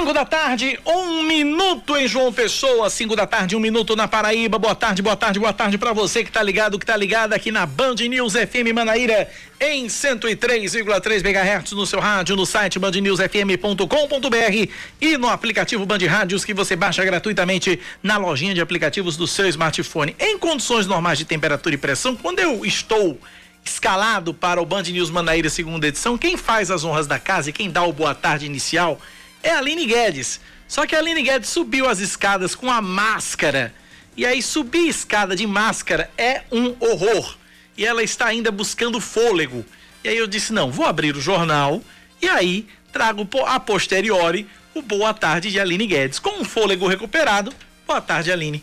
Cinco da tarde, um minuto em João Pessoa. Cinco da tarde, um minuto na Paraíba. Boa tarde, boa tarde, boa tarde para você que tá ligado, que tá ligado aqui na Band News FM Manaíra em 103,3 MHz no seu rádio, no site bandnewsfm.com.br e no aplicativo Band Rádios que você baixa gratuitamente na lojinha de aplicativos do seu smartphone. Em condições normais de temperatura e pressão, quando eu estou escalado para o Band News Manaíra segunda edição, quem faz as honras da casa e quem dá o boa tarde inicial é a Aline Guedes. Só que a Aline Guedes subiu as escadas com a máscara. E aí subir escada de máscara é um horror. E ela está ainda buscando fôlego. E aí eu disse: não, vou abrir o jornal e aí trago a posteriori o boa tarde de Aline Guedes. Com um fôlego recuperado, boa tarde, Aline.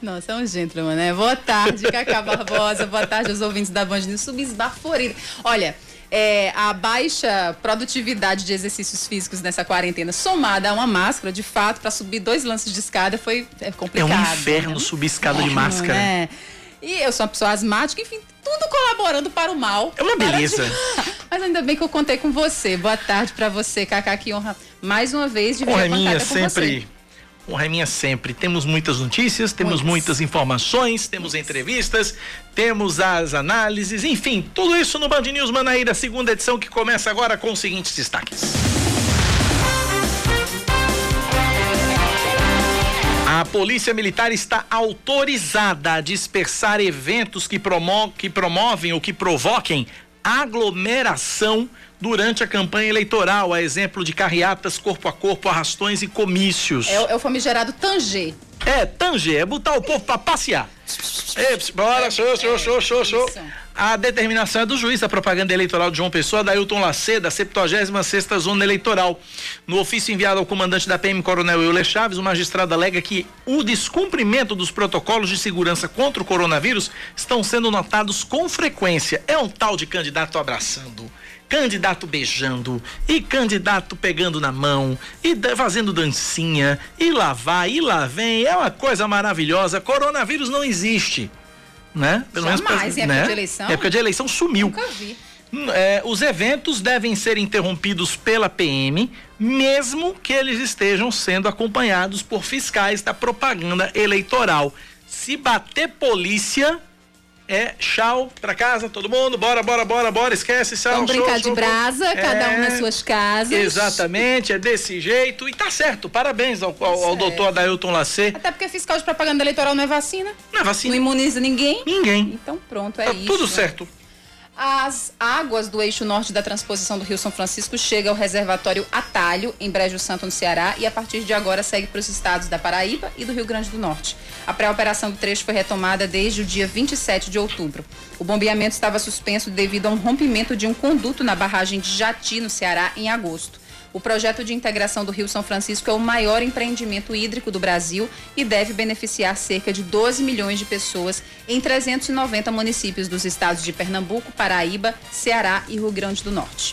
Nossa, é um gentleman, né? Boa tarde, Cacá Barbosa. Boa tarde aos ouvintes da Band News. Subesbaforida. Olha, é, a baixa produtividade de exercícios físicos nessa quarentena, somada a uma máscara, de fato, para subir dois lances de escada foi é complicado. É um inferno né? subir escada de máscara. Né? E eu sou uma pessoa asmática, enfim, tudo colaborando para o mal. É uma beleza. De... Mas ainda bem que eu contei com você. Boa tarde para você, Cacá, que honra mais uma vez de vir Honra minha, sempre. Você. Honra é minha sempre. Temos muitas notícias, temos muitas, muitas informações, temos entrevistas, temos as análises, enfim, tudo isso no Band News Manaíra, segunda edição que começa agora com os seguintes destaques. A Polícia Militar está autorizada a dispersar eventos que, promo que promovem ou que provoquem aglomeração durante a campanha eleitoral, a exemplo de carreatas corpo a corpo, arrastões e comícios. É, é o famigerado Tanger. É, Tanger, é botar o povo para passear. Ei, bora, show, show, show, show, show. A determinação é do juiz da propaganda eleitoral de João Pessoa, Dailton Lacerda, 76 Zona Eleitoral. No ofício enviado ao comandante da PM, Coronel Euler Chaves, o magistrado alega que o descumprimento dos protocolos de segurança contra o coronavírus estão sendo notados com frequência. É um tal de candidato abraçando candidato beijando e candidato pegando na mão e fazendo dancinha e lá vai e lá vem é uma coisa maravilhosa coronavírus não existe né? Pelo Jamais, menos né? época de eleição? Época de eleição sumiu. Nunca vi. É, os eventos devem ser interrompidos pela PM, mesmo que eles estejam sendo acompanhados por fiscais da propaganda eleitoral. Se bater polícia, é tchau pra casa, todo mundo, bora, bora, bora, bora, esquece, tchau, Vamos brincar show, de brasa, show. cada é, um nas suas casas. Exatamente, é desse jeito e tá certo, parabéns ao, ao, ao doutor Adailton Lacê. Até porque fiscal de propaganda eleitoral não é vacina. Não é vacina. Não imuniza ninguém. Ninguém. Então pronto, é tá isso. tudo certo. As águas do eixo norte da transposição do Rio São Francisco chegam ao reservatório Atalho, em Brejo Santo, no Ceará, e a partir de agora segue para os estados da Paraíba e do Rio Grande do Norte. A pré-operação do trecho foi retomada desde o dia 27 de outubro. O bombeamento estava suspenso devido a um rompimento de um conduto na barragem de Jati, no Ceará, em agosto. O projeto de integração do Rio São Francisco é o maior empreendimento hídrico do Brasil e deve beneficiar cerca de 12 milhões de pessoas em 390 municípios dos estados de Pernambuco, Paraíba, Ceará e Rio Grande do Norte.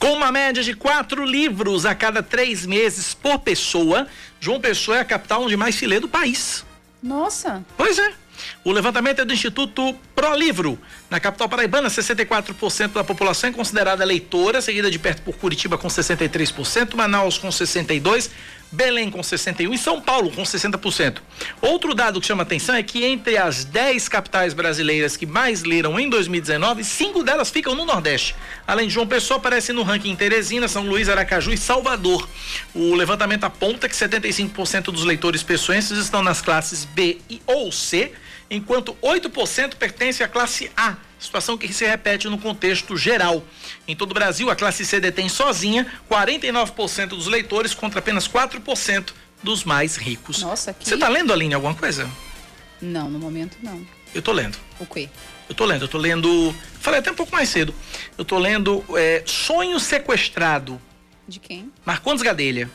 Com uma média de quatro livros a cada três meses por pessoa, João Pessoa é a capital onde mais se lê do país. Nossa! Pois é. O levantamento é do Instituto Prolivro. Na capital paraibana, 64% da população é considerada leitora, seguida de perto por Curitiba com 63%, Manaus com 62%, Belém com 61% e São Paulo com 60%. Outro dado que chama atenção é que entre as 10 capitais brasileiras que mais leram em 2019, cinco delas ficam no Nordeste. Além de João Pessoa, aparece no ranking Teresina, São Luís, Aracaju e Salvador. O levantamento aponta que 75% dos leitores pessoenses estão nas classes B e ou C enquanto 8% pertence à classe A, situação que se repete no contexto geral. Em todo o Brasil, a classe C detém sozinha 49% dos leitores contra apenas 4% dos mais ricos. Nossa, que... Você está lendo, Aline, alguma coisa? Não, no momento não. Eu estou lendo. O quê? Eu estou lendo, eu tô lendo. Falei até um pouco mais cedo. Eu estou lendo é, Sonho Sequestrado. De quem? Marcondes Gadelha.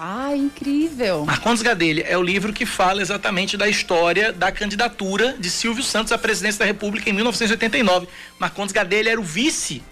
Ah, incrível. Marcondes Gadelha é o livro que fala exatamente da história da candidatura de Silvio Santos à presidência da República em 1989. Marcondes Gadelha era o vice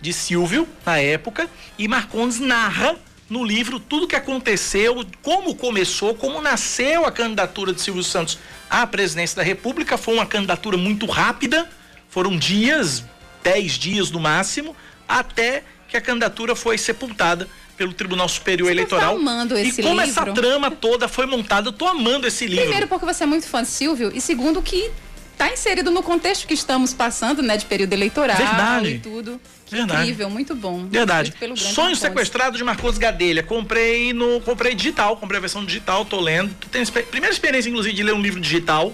de Silvio na época e Marcondes narra no livro tudo o que aconteceu, como começou, como nasceu a candidatura de Silvio Santos à presidência da República. Foi uma candidatura muito rápida, foram dias, dez dias no máximo, até que a candidatura foi sepultada pelo Tribunal Superior você tá Eleitoral. Tá amando esse e como livro. essa trama toda foi montada, eu tô amando esse livro. Primeiro porque você é muito fã de Silvio e segundo que está inserido no contexto que estamos passando, né, de período eleitoral Verdade. e tudo. Verdade. Incrível, muito bom. Verdade. Sonho Sequestrado de Marcos Gadelha. Comprei no, comprei digital, comprei a versão digital, tô lendo. Tem primeira experiência inclusive de ler um livro digital.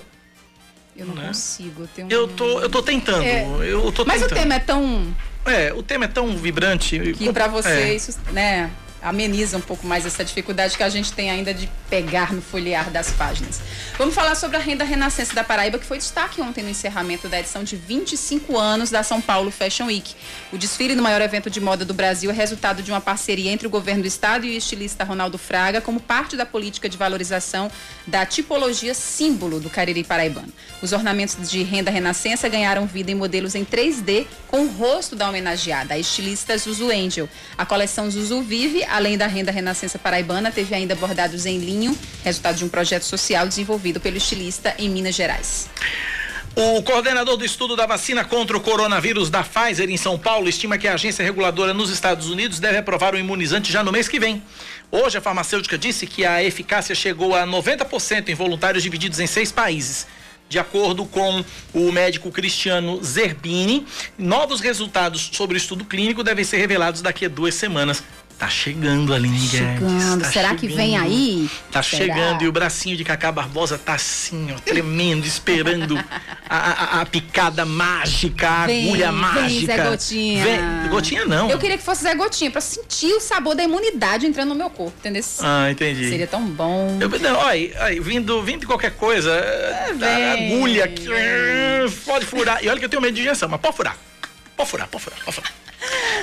Eu não né? consigo. Eu, um... eu tô, eu tô tentando. É... Eu tô Mas tentando. o tema é tão é, o tema é tão vibrante. Que para você é. isso, né, ameniza um pouco mais essa dificuldade que a gente tem ainda de pegar no folhear das páginas. Vamos falar sobre a renda renascença da Paraíba, que foi destaque ontem no encerramento da edição de 25 anos da São Paulo Fashion Week. O desfile no maior evento de moda do Brasil é resultado de uma parceria entre o governo do estado e o estilista Ronaldo Fraga, como parte da política de valorização da tipologia símbolo do Cariri paraibano. Os ornamentos de renda renascença ganharam vida em modelos em 3D com o rosto da homenageada, a estilista Zuzu Angel. A coleção Zuzu Vive Além da renda renascença paraibana, teve ainda bordados em linho, resultado de um projeto social desenvolvido pelo estilista em Minas Gerais. O coordenador do estudo da vacina contra o coronavírus da Pfizer em São Paulo estima que a agência reguladora nos Estados Unidos deve aprovar o imunizante já no mês que vem. Hoje, a farmacêutica disse que a eficácia chegou a 90% em voluntários divididos em seis países. De acordo com o médico Cristiano Zerbini, novos resultados sobre o estudo clínico devem ser revelados daqui a duas semanas. Tá chegando a Aline chegando. Tá Será chegando. que vem aí? Tá Será? chegando e o bracinho de Cacá Barbosa tá assim, ó, tremendo, esperando a, a, a, picada mágica, a vem, agulha vem, mágica. Zé Gotinha. Vem, Gotinha não. Eu queria que fosse Zé Gotinha pra sentir o sabor da imunidade entrando no meu corpo, entendeu? Ah, entendi. Seria tão bom. Eu, não, olha, vindo, vindo de qualquer coisa, é, agulha, que, pode furar. E olha que eu tenho medo de injeção, mas pode furar. Pode furar, pode furar, pode furar.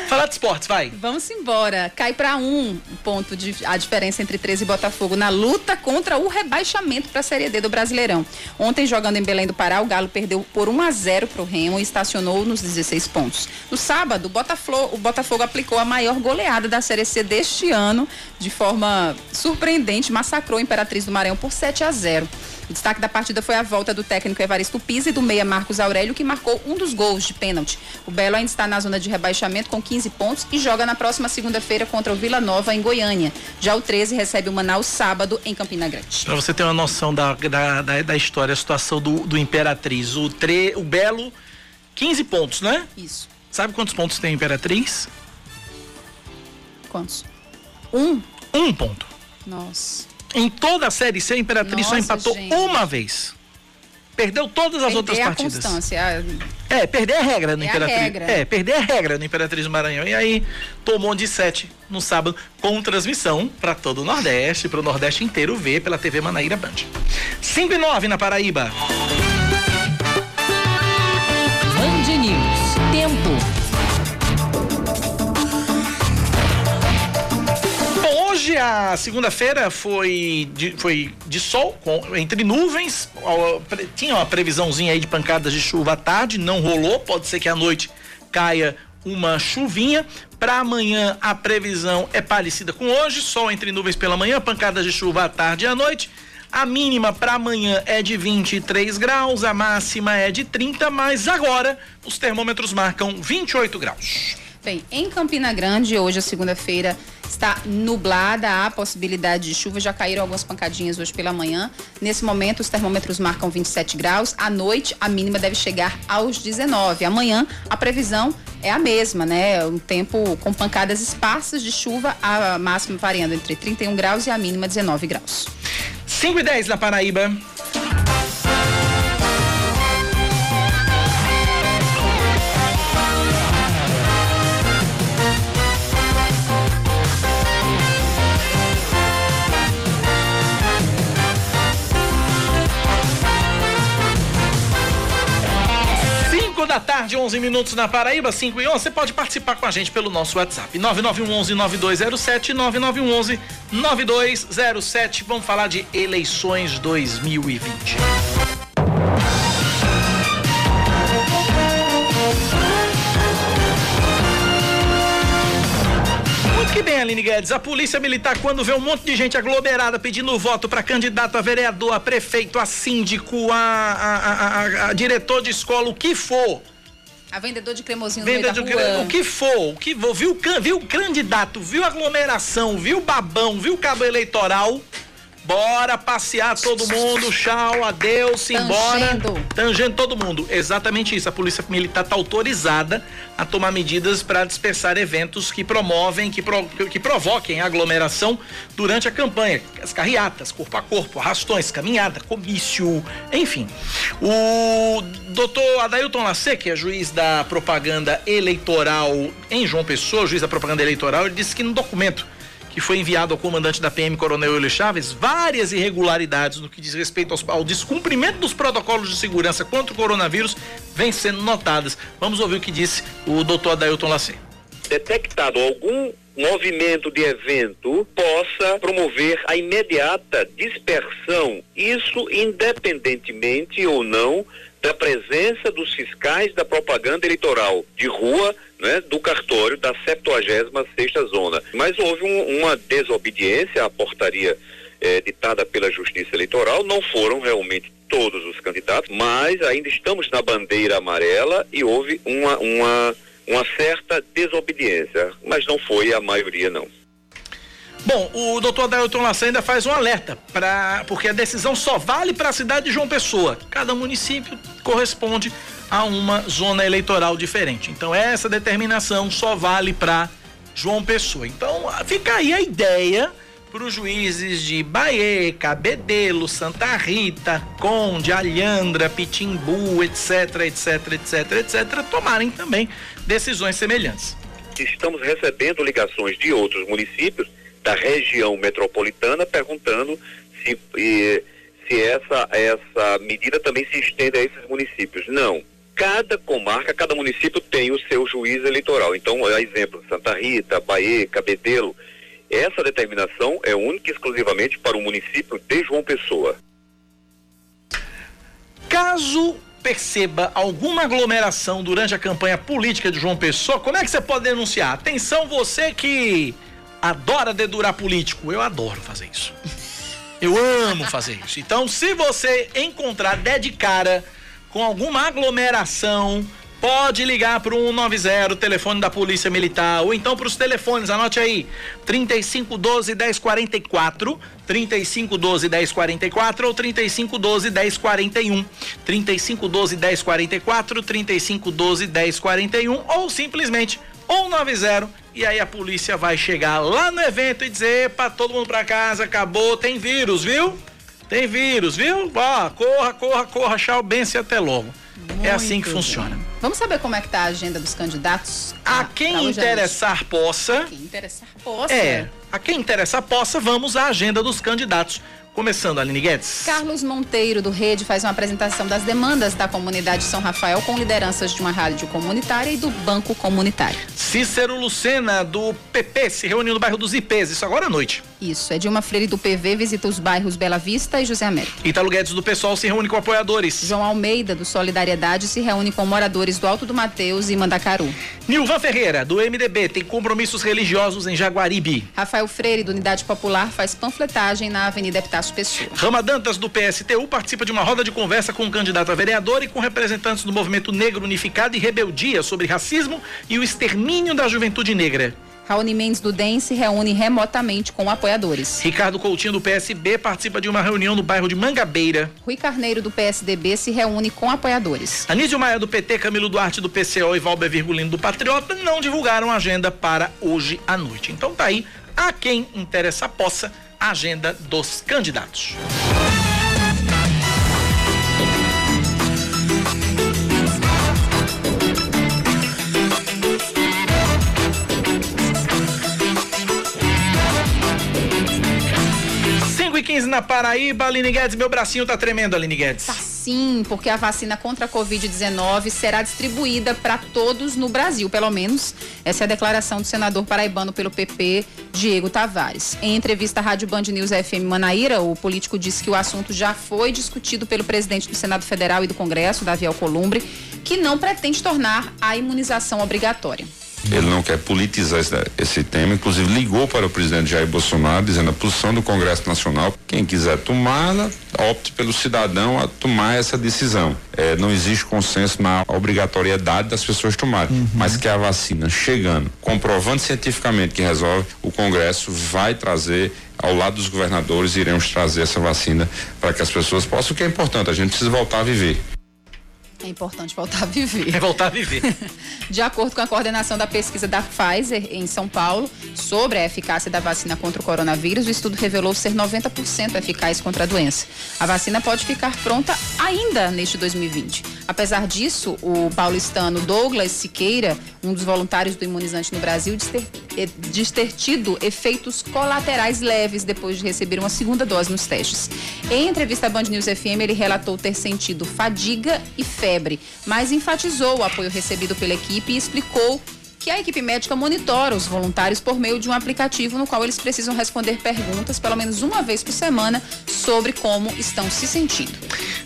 Falar de esportes, vai. Vamos embora. Cai para um ponto de a diferença entre 13 e Botafogo na luta contra o rebaixamento para a Série D do Brasileirão. Ontem, jogando em Belém do Pará, o Galo perdeu por 1 a 0 para o Remo e estacionou nos 16 pontos. No sábado, o Botafogo, aplicou a maior goleada da Série C deste ano, de forma surpreendente, massacrou a Imperatriz do Maranhão por 7 a 0. O destaque da partida foi a volta do técnico Evaristo Pisa e do meia Marcos Aurélio, que marcou um dos gols de pênalti. O Belo ainda está na zona de rebaixamento com 15 pontos e joga na próxima segunda-feira contra o Vila Nova, em Goiânia. Já o 13 recebe o Manaus sábado, em Campina Grande. Para você ter uma noção da, da, da, da história, a situação do, do Imperatriz. O, tre, o Belo, 15 pontos, né? Isso. Sabe quantos pontos tem a Imperatriz? Quantos? Um? Um ponto. Nossa. Em toda a Série C, a Imperatriz Nossa, só empatou gente. uma vez. Perdeu todas as perder outras a partidas. Constância. É, perder a regra no é Imperatriz. Regra. É, perder a regra no Imperatriz do Maranhão. E aí tomou de 7 no sábado, com transmissão para todo o Nordeste, para o Nordeste inteiro ver pela TV Manaíra Band. 5 e 9 na Paraíba. Hoje, a segunda-feira, foi de, foi de sol, com, entre nuvens. Ó, tinha uma previsãozinha aí de pancadas de chuva à tarde, não rolou. Pode ser que à noite caia uma chuvinha. Para amanhã, a previsão é parecida com hoje: sol entre nuvens pela manhã, pancadas de chuva à tarde e à noite. A mínima para amanhã é de 23 graus, a máxima é de 30, mas agora os termômetros marcam 28 graus. Bem, em Campina Grande, hoje, a segunda-feira, está nublada, há possibilidade de chuva, já caíram algumas pancadinhas hoje pela manhã. Nesse momento, os termômetros marcam 27 graus. À noite, a mínima deve chegar aos 19. Amanhã, a previsão é a mesma, né? Um tempo com pancadas esparsas de chuva, a máxima variando entre 31 graus e a mínima 19 graus. 5 e 10 na Paraíba. Da tarde, 11 minutos na Paraíba, 5 e 11. Você pode participar com a gente pelo nosso WhatsApp: 9911-9207, 9911-9207. Vamos falar de eleições 2020. Que bem, Aline Guedes. A polícia militar, quando vê um monte de gente aglomerada pedindo voto para candidato a vereador, a prefeito, a síndico, a, a, a, a, diretor de escola, o que for, A vendedor de cremosinho Vendedor no meio da rua. o que for, o que for, viu, viu candidato, viu aglomeração, viu babão, viu cabo eleitoral, bora passear todo mundo, tchau, adeus, embora. Tangendo. Tangendo todo mundo. Exatamente isso. A Polícia Militar está autorizada a tomar medidas para dispersar eventos que promovem, que, pro- que provoquem aglomeração durante a campanha. As carreatas, corpo a corpo, arrastões, caminhada, comício, enfim. O doutor Adailton Lacê, que é juiz da propaganda eleitoral em João Pessoa, juiz da propaganda eleitoral, ele disse que no documento que foi enviado ao comandante da PM, Coronel Euler Chaves, várias irregularidades no que diz respeito aos- ao descumprimento dos protocolos de segurança contra o coronavírus vêm sendo notadas. Vamos ouvir o que disse o doutor Adailton Lacê. detectado algum movimento de evento possa promover a imediata dispersão, isso independentemente ou não da presença dos fiscais da propaganda eleitoral de rua, né, do cartório da 76ª zona. Mas houve um- uma desobediência à portaria eh, ditada pela Justiça Eleitoral, não foram realmente todos os candidatos, mas ainda estamos na bandeira amarela e houve uma, uma, uma certa desobediência, mas não foi a maioria não. Bom, o doutor Adailton Lacê ainda faz um alerta, pra, porque a decisão só vale para a cidade de João Pessoa. Cada município corresponde a uma zona eleitoral diferente. Então, essa determinação só vale para João Pessoa. Então, fica aí a ideia para os juízes de Bahia, Cabedelo, Santa Rita, Conde, Alhandra, Pitimbu, etc, etc, etc, etc, tomarem também decisões semelhantes. Estamos recebendo ligações de outros municípios da região metropolitana perguntando se, se essa, essa medida também se estende a esses municípios. Não. Cada comarca, cada município tem o seu juiz eleitoral. Então, a exemplo, Santa Rita, Bahia, Cabedelo, essa determinação é única e exclusivamente para o município de João Pessoa. Caso perceba alguma aglomeração durante a campanha política de João Pessoa, como é que você pode denunciar? Atenção, você que adora dedurar político. Eu adoro fazer isso. Eu amo fazer isso. Então, se você encontrar, der de cara com alguma aglomeração, pode ligar para o 190, telefone da Polícia Militar, ou então para os telefones, anote aí: 3512 1044, 3512 1044 ou 3512 1041. 3512 1044, 3512 1041 ou simplesmente 190 e aí a polícia vai chegar lá no evento e dizer para todo mundo para casa, acabou, tem vírus, viu? Tem vírus, viu? Ó, corra, corra, corra, tchau, benção até logo. é assim que Muito funciona. bem. Vamos saber como é que tá a agenda dos candidatos? A Ah, quem hoje à interessar possa, noite. Quem interessar, possa. é, a quem interessar possa, vamos à agenda dos candidatos. Começando, Aline Guedes. Carlos Monteiro, do Rede, faz uma apresentação das demandas da comunidade São Rafael com lideranças de uma rádio comunitária e do Banco Comunitário. Cícero Lucena, do PP, se reuniu no bairro dos IPs, isso agora à noite. Isso, é Dilma Freire do PV visita os bairros Bela Vista e José Américo. Italo Guedes, do PSOL, se reúne com apoiadores. João Almeida, do Solidariedade, se reúne com moradores do Alto do Mateus e Mandacaru. Nilvan Ferreira, do MDB, tem compromissos religiosos em Jaguaribe. Rafael Freire, do Unidade Popular, faz panfletagem na Avenida Epitácio Pessoa. Rama Dantas, do PSTU, participa de uma roda de conversa com o candidato a vereador e com representantes do Movimento Negro Unificado e Rebeldia sobre racismo e o extermínio da juventude negra. Raoni Mendes, do DEM, se reúne remotamente com apoiadores. Ricardo Coutinho, do PSB, participa de uma reunião no bairro de Mangabeira. Rui Carneiro, do PSDB, se reúne com apoiadores. Anísio Maia, do PT, Camilo Duarte, do PCO e Valber Virgulino, do Patriota, não divulgaram a agenda para hoje à noite. Então tá aí, a quem interessa possa, a agenda dos candidatos. 15 na Paraíba, Aline Guedes, meu bracinho tá tremendo, Aline Guedes. Tá sim, porque a vacina contra a Covid-19 será distribuída para todos no Brasil, pelo menos. Essa é a declaração do senador paraibano pelo PP, Diego Tavares. Em entrevista à Rádio Band News FM Manaíra, o político disse que o assunto já foi discutido pelo presidente do Senado Federal e do Congresso, Davi Alcolumbre, que não pretende tornar a imunização obrigatória. Ele não quer politizar esse, esse, tema, inclusive ligou para o presidente Jair Bolsonaro dizendo a posição do Congresso Nacional, quem quiser tomá-la, opte pelo cidadão a tomar essa decisão. É, não existe consenso na obrigatoriedade das pessoas tomarem, uhum. mas que a vacina chegando, comprovando cientificamente que resolve, o Congresso vai trazer ao lado dos governadores iremos trazer essa vacina para que as pessoas possam, o que é importante, a gente precisa voltar a viver. É importante voltar a viver. É voltar a viver. De acordo com a coordenação da pesquisa da Pfizer em São Paulo sobre a eficácia da vacina contra o coronavírus, o estudo revelou ser 90% eficaz contra a doença. A vacina pode ficar pronta ainda neste 2020. Apesar disso, o paulistano Douglas Siqueira, um dos voluntários do imunizante no Brasil, diz ter, eh, diz ter tido efeitos colaterais leves depois de receber uma segunda dose nos testes. Em entrevista à Band News FM, ele relatou ter sentido fadiga e febre, mas enfatizou o apoio recebido pela equipe e explicou que a equipe médica monitora os voluntários por meio de um aplicativo no qual eles precisam responder perguntas pelo menos uma vez por semana sobre como estão se sentindo.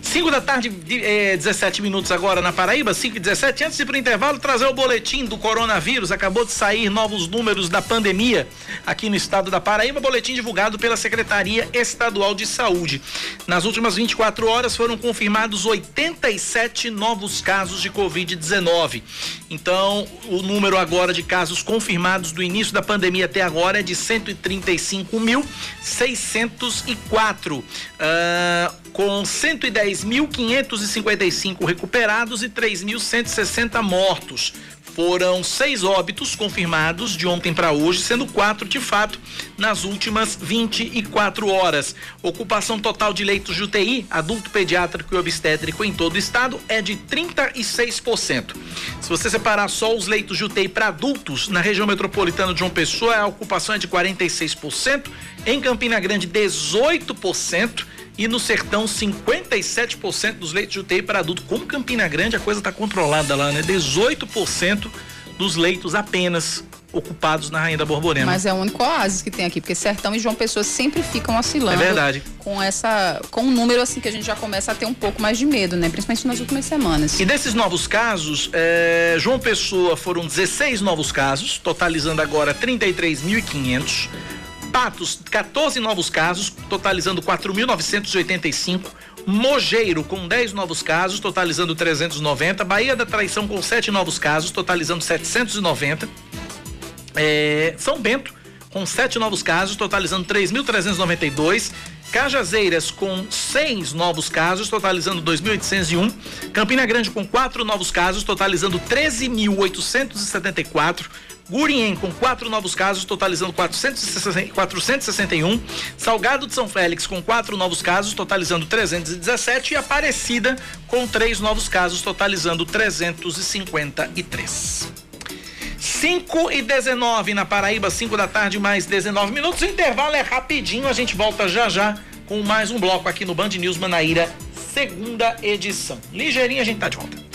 5 da tarde, eh, 17 minutos agora na Paraíba, 5 e 17. Antes de ir para o intervalo, trazer o boletim do coronavírus. Acabou de sair novos números da pandemia aqui no estado da Paraíba. Boletim divulgado pela Secretaria Estadual de Saúde. Nas últimas 24 horas foram confirmados 87 novos casos de Covid-19. Então, o número agora de casos confirmados do início da pandemia até agora é de 135.604. Uh, com 110.555 recuperados e 3.160 mortos. Foram seis óbitos confirmados de ontem para hoje, sendo quatro de fato nas últimas 24 horas. Ocupação total de leitos de UTI, adulto pediátrico e obstétrico em todo o estado é de 36%. Se você separar só os leitos de UTI para adultos, na região metropolitana de João Pessoa, a ocupação é de 46%, em Campina Grande, 18% e no Sertão 57% dos leitos de UTI para adulto. Como Campina Grande a coisa está controlada lá, né? 18% dos leitos apenas ocupados na Rainha da Borborema. Mas é o único oásis que tem aqui, porque Sertão e João Pessoa sempre ficam oscilando. É verdade. Com essa, com um número assim que a gente já começa a ter um pouco mais de medo, né? Principalmente nas últimas semanas. E desses novos casos, é, João Pessoa foram 16 novos casos, totalizando agora 33.500. Patos, 14 novos casos, totalizando 4.985. Mogeiro, com 10 novos casos, totalizando 390. Bahia da Traição, com 7 novos casos, totalizando 790. É, São Bento, com 7 novos casos, totalizando 3.392. Cajazeiras com seis novos casos, totalizando 2.801. Campina Grande com quatro novos casos, totalizando 13.874. Gurien com quatro novos casos, totalizando 461. Salgado de São Félix com quatro novos casos, totalizando 317. E Aparecida com três novos casos, totalizando 353. 5 e 19 na Paraíba, 5 da tarde, mais 19 minutos. O intervalo é rapidinho, a gente volta já já com mais um bloco aqui no Band News Manaíra, segunda edição. Ligeirinho a gente tá de volta.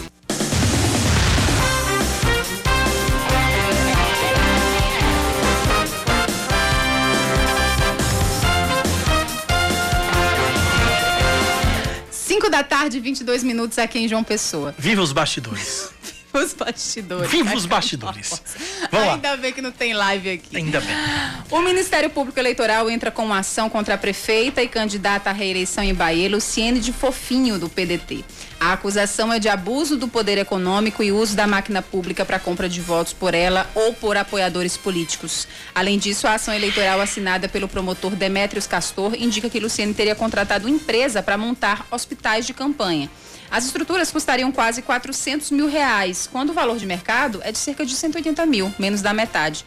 Da tarde, 22 minutos aqui em João Pessoa. Viva os bastidores. os bastidores. Viva os bastidores. Vamos Ainda lá. bem que não tem live aqui. Ainda bem. O Ministério Público Eleitoral entra com uma ação contra a prefeita e candidata à reeleição em Bahia, Luciene de Fofinho, do PDT. A acusação é de abuso do poder econômico e uso da máquina pública para compra de votos por ela ou por apoiadores políticos. Além disso, a ação eleitoral assinada pelo promotor Demétrios Castor indica que Luciene teria contratado empresa para montar hospitais de campanha. As estruturas custariam quase 400 mil reais, quando o valor de mercado é de cerca de 180 mil, menos da metade.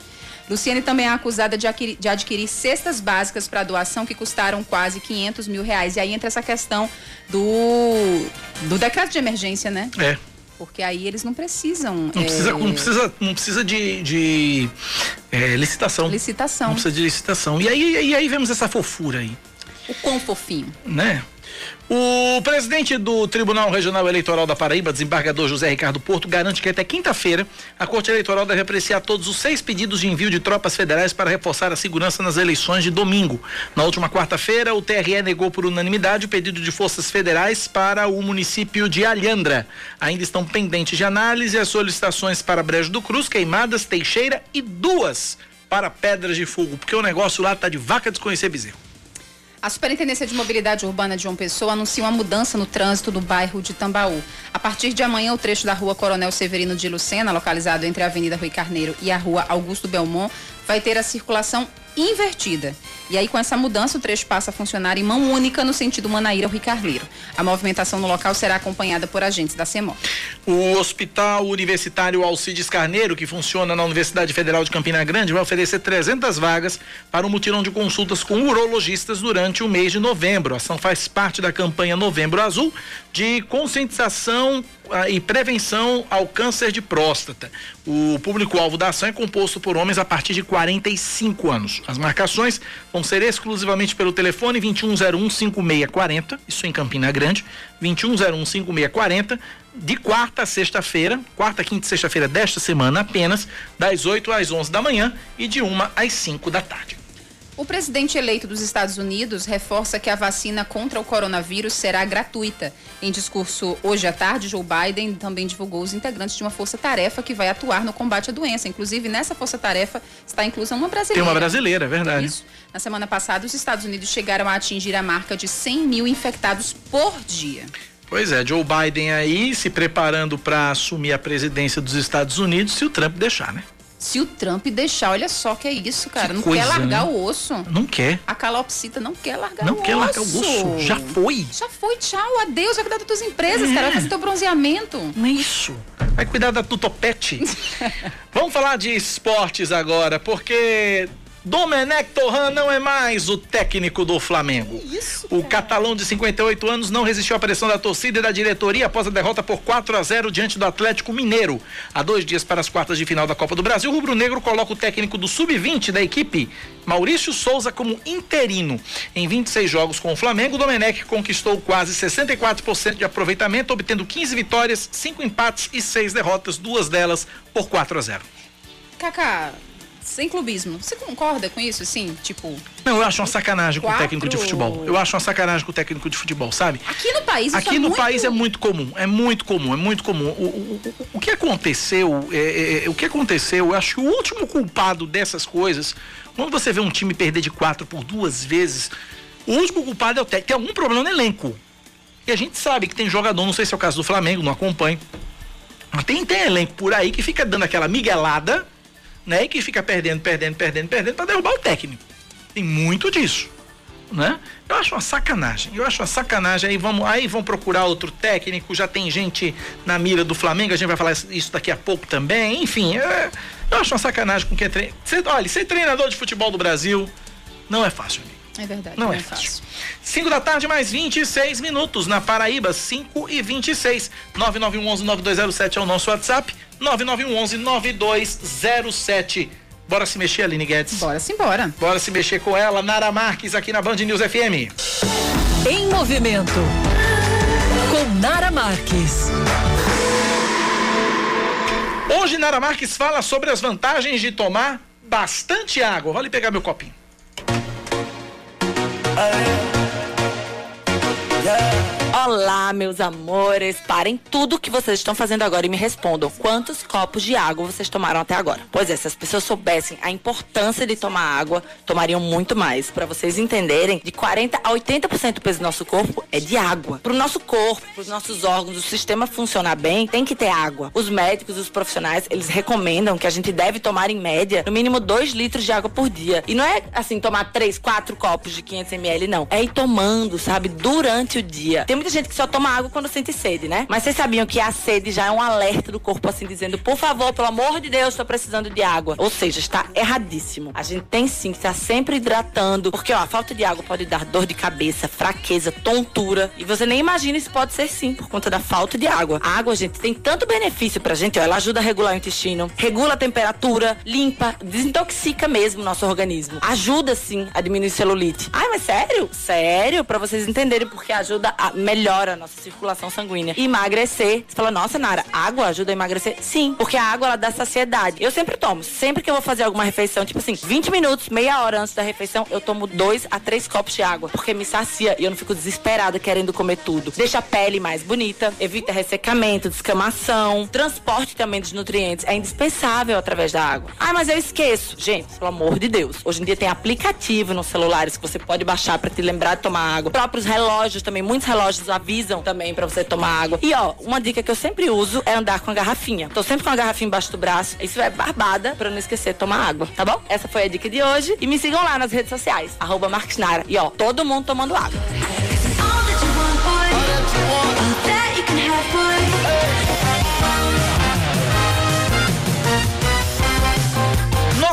Luciane também é acusada de adquirir, de adquirir cestas básicas para doação que custaram quase 500 mil reais. E aí entra essa questão do, do decreto de emergência, né? É. Porque aí eles não precisam. Não, é... precisa, não precisa, não precisa de, de é, licitação. Licitação. Não precisa de licitação. E aí, e aí vemos essa fofura aí. O quão fofinho. Né? O presidente do Tribunal Regional Eleitoral da Paraíba, desembargador José Ricardo Porto, garante que até quinta-feira a Corte Eleitoral deve apreciar todos os seis pedidos de envio de tropas federais para reforçar a segurança nas eleições de domingo. Na última quarta-feira, o TRE negou por unanimidade o pedido de forças federais para o município de Alhandra. Ainda estão pendentes de análise as solicitações para Brejo do Cruz, Queimadas, Teixeira e duas para Pedras de Fogo, porque o negócio lá tá de vaca desconhecer bezerro. A Superintendência de Mobilidade Urbana de João Pessoa anuncia uma mudança no trânsito do bairro de Tambaú. A partir de amanhã, o trecho da rua Coronel Severino de Lucena, localizado entre a Avenida Rui Carneiro e a rua Augusto Belmont, vai ter a circulação invertida. E aí, com essa mudança, o trecho passa a funcionar em mão única no sentido Manaíra Carneiro. A movimentação no local será acompanhada por agentes da CEMO. O Hospital Universitário Alcides Carneiro, que funciona na Universidade Federal de Campina Grande, vai oferecer 300 vagas para um mutirão de consultas com urologistas durante o mês de novembro. A ação faz parte da campanha Novembro Azul de conscientização e prevenção ao câncer de próstata. O público-alvo da ação é composto por homens a partir de 45 anos. As marcações vão ser exclusivamente pelo telefone 21015640, isso em Campina Grande, 21015640, de quarta a sexta-feira, quarta, quinta e sexta-feira desta semana apenas, das 8 às 11 da manhã e de 1 às 5 da tarde. O presidente eleito dos Estados Unidos reforça que a vacina contra o coronavírus será gratuita. Em discurso hoje à tarde, Joe Biden também divulgou os integrantes de uma força-tarefa que vai atuar no combate à doença. Inclusive, nessa força-tarefa está inclusa uma brasileira. Tem uma brasileira, é verdade. Isso. Na semana passada, os Estados Unidos chegaram a atingir a marca de 100 mil infectados por dia. Pois é, Joe Biden aí se preparando para assumir a presidência dos Estados Unidos se o Trump deixar, né? Se o Trump deixar, olha só que é isso, cara. Que não coisa, quer largar né? o osso. Não quer. A calopsita não quer largar não o osso. Não quer largar o osso. Já foi. Já foi, tchau. Adeus. Vai cuidar das tuas empresas, é. cara. Vai fazer teu bronzeamento. Não é isso. Vai cuidar da tutopete. Vamos falar de esportes agora, porque Domenech Torran não é mais o técnico do Flamengo. Isso, o catalão de 58 anos não resistiu à pressão da torcida e da diretoria após a derrota por 4 a 0 diante do Atlético Mineiro. Há dois dias para as quartas de final da Copa do Brasil, o Rubro Negro coloca o técnico do sub-20 da equipe, Maurício Souza, como interino. Em 26 jogos com o Flamengo, Domenech conquistou quase 64% de aproveitamento, obtendo 15 vitórias, 5 empates e 6 derrotas, duas delas por 4 a 0. Kaká, sem clubismo. Você concorda com isso, assim? Tipo. Não, eu acho uma sacanagem quatro... com o técnico de futebol. Eu acho uma sacanagem com o técnico de futebol, sabe? Aqui no país isso Aqui é no muito... país é muito comum. É muito comum, é muito comum. O, o, o, o que aconteceu, é, é, é, o que aconteceu, eu acho que o último culpado dessas coisas, quando você vê um time perder de quatro por duas vezes, o último culpado é o técnico. Tem algum problema no elenco. E a gente sabe que tem jogador, não sei se é o caso do Flamengo, não acompanho. Mas tem, tem elenco por aí que fica dando aquela miguelada né? E que fica perdendo, perdendo, perdendo, perdendo para derrubar o técnico. Tem muito disso, né? Eu acho uma sacanagem. Eu acho uma sacanagem. Aí vamos, aí vão procurar outro técnico. Já tem gente na mira do Flamengo. A gente vai falar isso daqui a pouco também. Enfim, é, eu acho uma sacanagem com quem é treina. Olha, ser treinador de futebol do Brasil não é fácil. Amigo. É verdade. Não, não é, é fácil. 5 da tarde, mais 26 minutos na Paraíba, 5 e 26. 9911-9207 é o nosso WhatsApp. 9911-9207. Bora se mexer, Aline Guedes? Bora sim, bora. Bora se mexer com ela, Nara Marques, aqui na Band News FM. Em movimento. Com Nara Marques. Hoje, Nara Marques fala sobre as vantagens de tomar bastante água. Vale pegar meu copinho. Yeah. Olá, meus amores. Parem tudo o que vocês estão fazendo agora e me respondam. Quantos copos de água vocês tomaram até agora? Pois é, se as pessoas soubessem a importância de tomar água, tomariam muito mais. Para vocês entenderem, de 40 a 80% do peso do nosso corpo é de água. Para o nosso corpo, para os nossos órgãos, o sistema funcionar bem, tem que ter água. Os médicos, os profissionais, eles recomendam que a gente deve tomar em média no mínimo 2 litros de água por dia. E não é assim tomar 3, 4 copos de 500 ml, não. É ir tomando, sabe, durante o dia. Tem muita gente que só toma água quando sente sede, né? Mas vocês sabiam que a sede já é um alerta do corpo, assim, dizendo, por favor, pelo amor de Deus, estou precisando de água. Ou seja, está erradíssimo. A gente tem sim que estar sempre hidratando, porque ó, a falta de água pode dar dor de cabeça, fraqueza, tontura. E você nem imagina isso pode ser sim, por conta da falta de água. A água, gente, tem tanto benefício pra gente, ó. Ela ajuda a regular o intestino, regula a temperatura, limpa, desintoxica mesmo o nosso organismo. Ajuda sim a diminuir celulite. Ai, mas sério? Sério, pra vocês entenderem, porque ajuda a melhora a nossa circulação sanguínea. Emagrecer. Você fala, nossa, Nara, água ajuda a emagrecer? Sim, porque a água ela dá saciedade. Eu sempre tomo. Sempre que eu vou fazer alguma refeição, tipo assim, 20 minutos, meia hora antes da refeição, eu tomo dois a três copos de água. Porque me sacia e eu não fico desesperada querendo comer tudo. Deixa a pele mais bonita, evita ressecamento, descamação, transporte também dos nutrientes. É indispensável através da água. Ah, mas eu esqueço. Gente, pelo amor de Deus. Hoje em dia tem aplicativo nos celulares que você pode baixar para te lembrar de tomar água. Próprios relógios também, muitos relógios avisam também para você tomar água. E ó, uma dica que eu sempre uso é andar com a garrafinha. Tô sempre com a garrafinha embaixo do braço. Isso é barbada para não esquecer de tomar água, tá bom? Essa foi a dica de hoje. E me sigam lá nas redes sociais, arroba Marques Nara. E ó, todo mundo tomando água.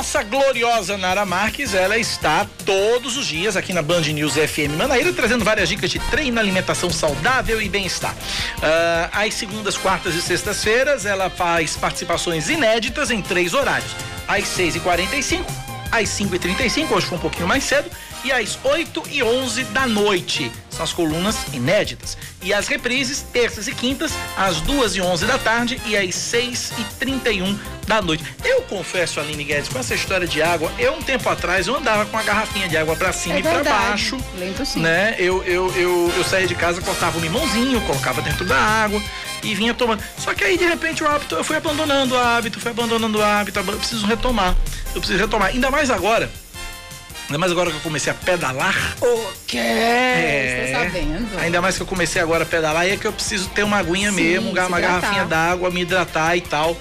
Nossa gloriosa Nara Marques, ela está todos os dias aqui na Band News FM Manaíra, trazendo várias dicas de treino, alimentação saudável e bem-estar. Uh, às segundas, quartas e sextas-feiras, ela faz participações inéditas em três horários. Às 6h45, às 5h35, hoje foi um pouquinho mais cedo, e às 8 e 11 da noite. São as colunas inéditas. E as reprises, terças e quintas, às 2 e 11 da tarde e às 6 e 31 da noite. Eu confesso, Aline Guedes, com essa história de água, eu um tempo atrás eu andava com a garrafinha de água para cima É e para baixo. Lembro sim. Né? Eu, eu, eu, eu saía de casa, cortava um limãozinho, colocava dentro da água e vinha tomando. Só que aí, de repente, o hábito, eu fui abandonando o hábito, fui abandonando o hábito, eu preciso retomar. Eu preciso retomar. Ainda mais agora. Ainda mais agora que eu comecei a pedalar. O quê? É. Estou sabendo. Ainda mais que eu comecei agora a pedalar, e é que eu preciso ter uma aguinha Sim, mesmo, uma hidratar. garrafinha d'água, me hidratar e tal.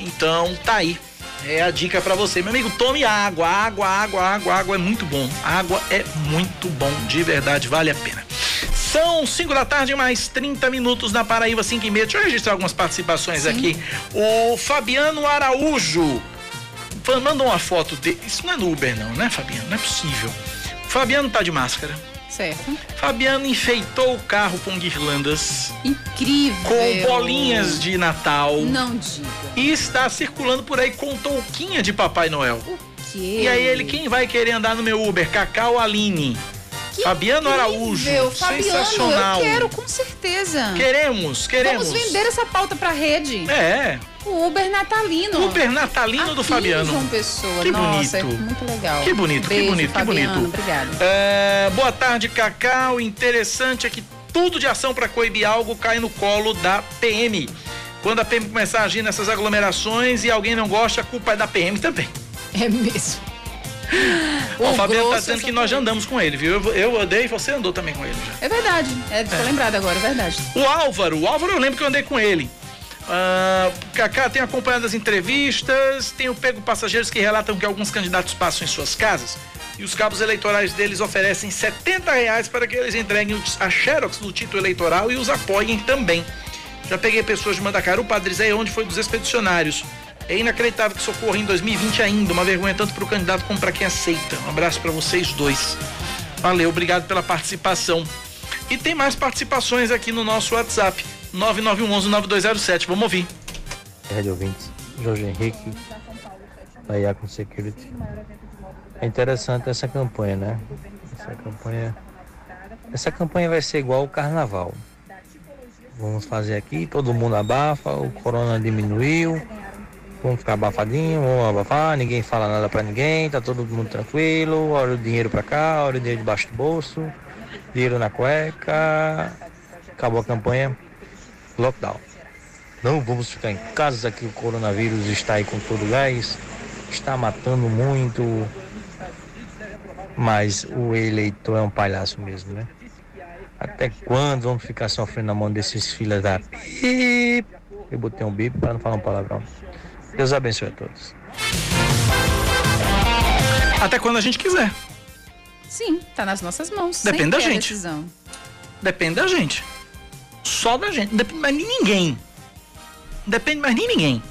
Então, tá aí. É a dica pra você. Meu amigo, tome água. Água, água, água, água é muito bom. Água é muito bom, de verdade, vale a pena. São 5 da tarde, mais 30 minutos na Paraíba, 5 e meia. Deixa eu registrar algumas participações aqui. O Fabiano Araújo mandou uma foto dele. Isso não é no Uber, não, né, Fabiano? Não é possível. O Fabiano tá de máscara. Certo. Fabiano enfeitou o carro com guirlandas, Incrível. com bolinhas de Natal Não diga. e está circulando por aí com touquinha de Papai Noel. O quê? E aí ele, quem vai querer andar no meu Uber? Cacau Aline. Que Fabiano incrível, Araújo, Fabiano, sensacional. eu quero, com certeza. Queremos, queremos. Vamos vender essa pauta pra rede. É, O Uber natalino. Uber natalino do Aqui Fabiano. em João Pessoa. Que Nossa, bonito. é muito legal. Que bonito, que Beijo, bonito, que Fabiano, bonito. Obrigada. É, boa tarde, Cacau. Interessante é que tudo de ação para coibir algo cai no colo da PM. Quando a PM começar a agir nessas aglomerações e alguém não gosta, a culpa é da PM também. É mesmo. O O Fabiano tá grosso dizendo é que nós já andamos com ele, viu? Eu, eu andei e você andou também com ele já. É verdade. É, tô lembrada agora, é verdade. O Álvaro, o Álvaro eu lembro que eu andei com ele. Ah, Cacá tem acompanhado as entrevistas, tenho pego passageiros que relatam que alguns candidatos passam em suas casas e os cabos eleitorais deles oferecem 70 reais para que eles entreguem a xerox do título eleitoral e os apoiem também. Já peguei pessoas de Mandacaru, Padre Zé, onde foi dos expedicionários. É inacreditável que isso ocorra em 2020 ainda, uma vergonha tanto para o candidato como para quem aceita. Um abraço para vocês dois. Valeu, obrigado pela participação. E tem mais participações aqui no nosso WhatsApp, 9911-9207. Vamos ouvir. Rede ouvintes, Jorge Henrique, da Iacon Security. É interessante essa campanha, né? Essa campanha. Essa campanha vai ser igual o carnaval. Vamos fazer aqui, todo mundo abafa, o corona diminuiu, vamos ficar abafadinho, vamos abafar, ninguém fala nada pra ninguém, tá todo mundo tranquilo, olha o dinheiro pra cá, olha o dinheiro debaixo do bolso, dinheiro na cueca, acabou a campanha, lockdown. Não vamos ficar em casa que o coronavírus está aí com todo gás, está matando muito. Mas o eleitor é um palhaço mesmo, né? Até quando vamos ficar sofrendo na mão desses filhos da bip? Eu botei um bip para não falar um palavrão. Deus abençoe a todos. Até quando a gente quiser. Sim, tá nas nossas mãos. Depende da gente. decisão. Depende da gente. Só da gente. Não depende mais de ninguém. Não depende mais de ninguém.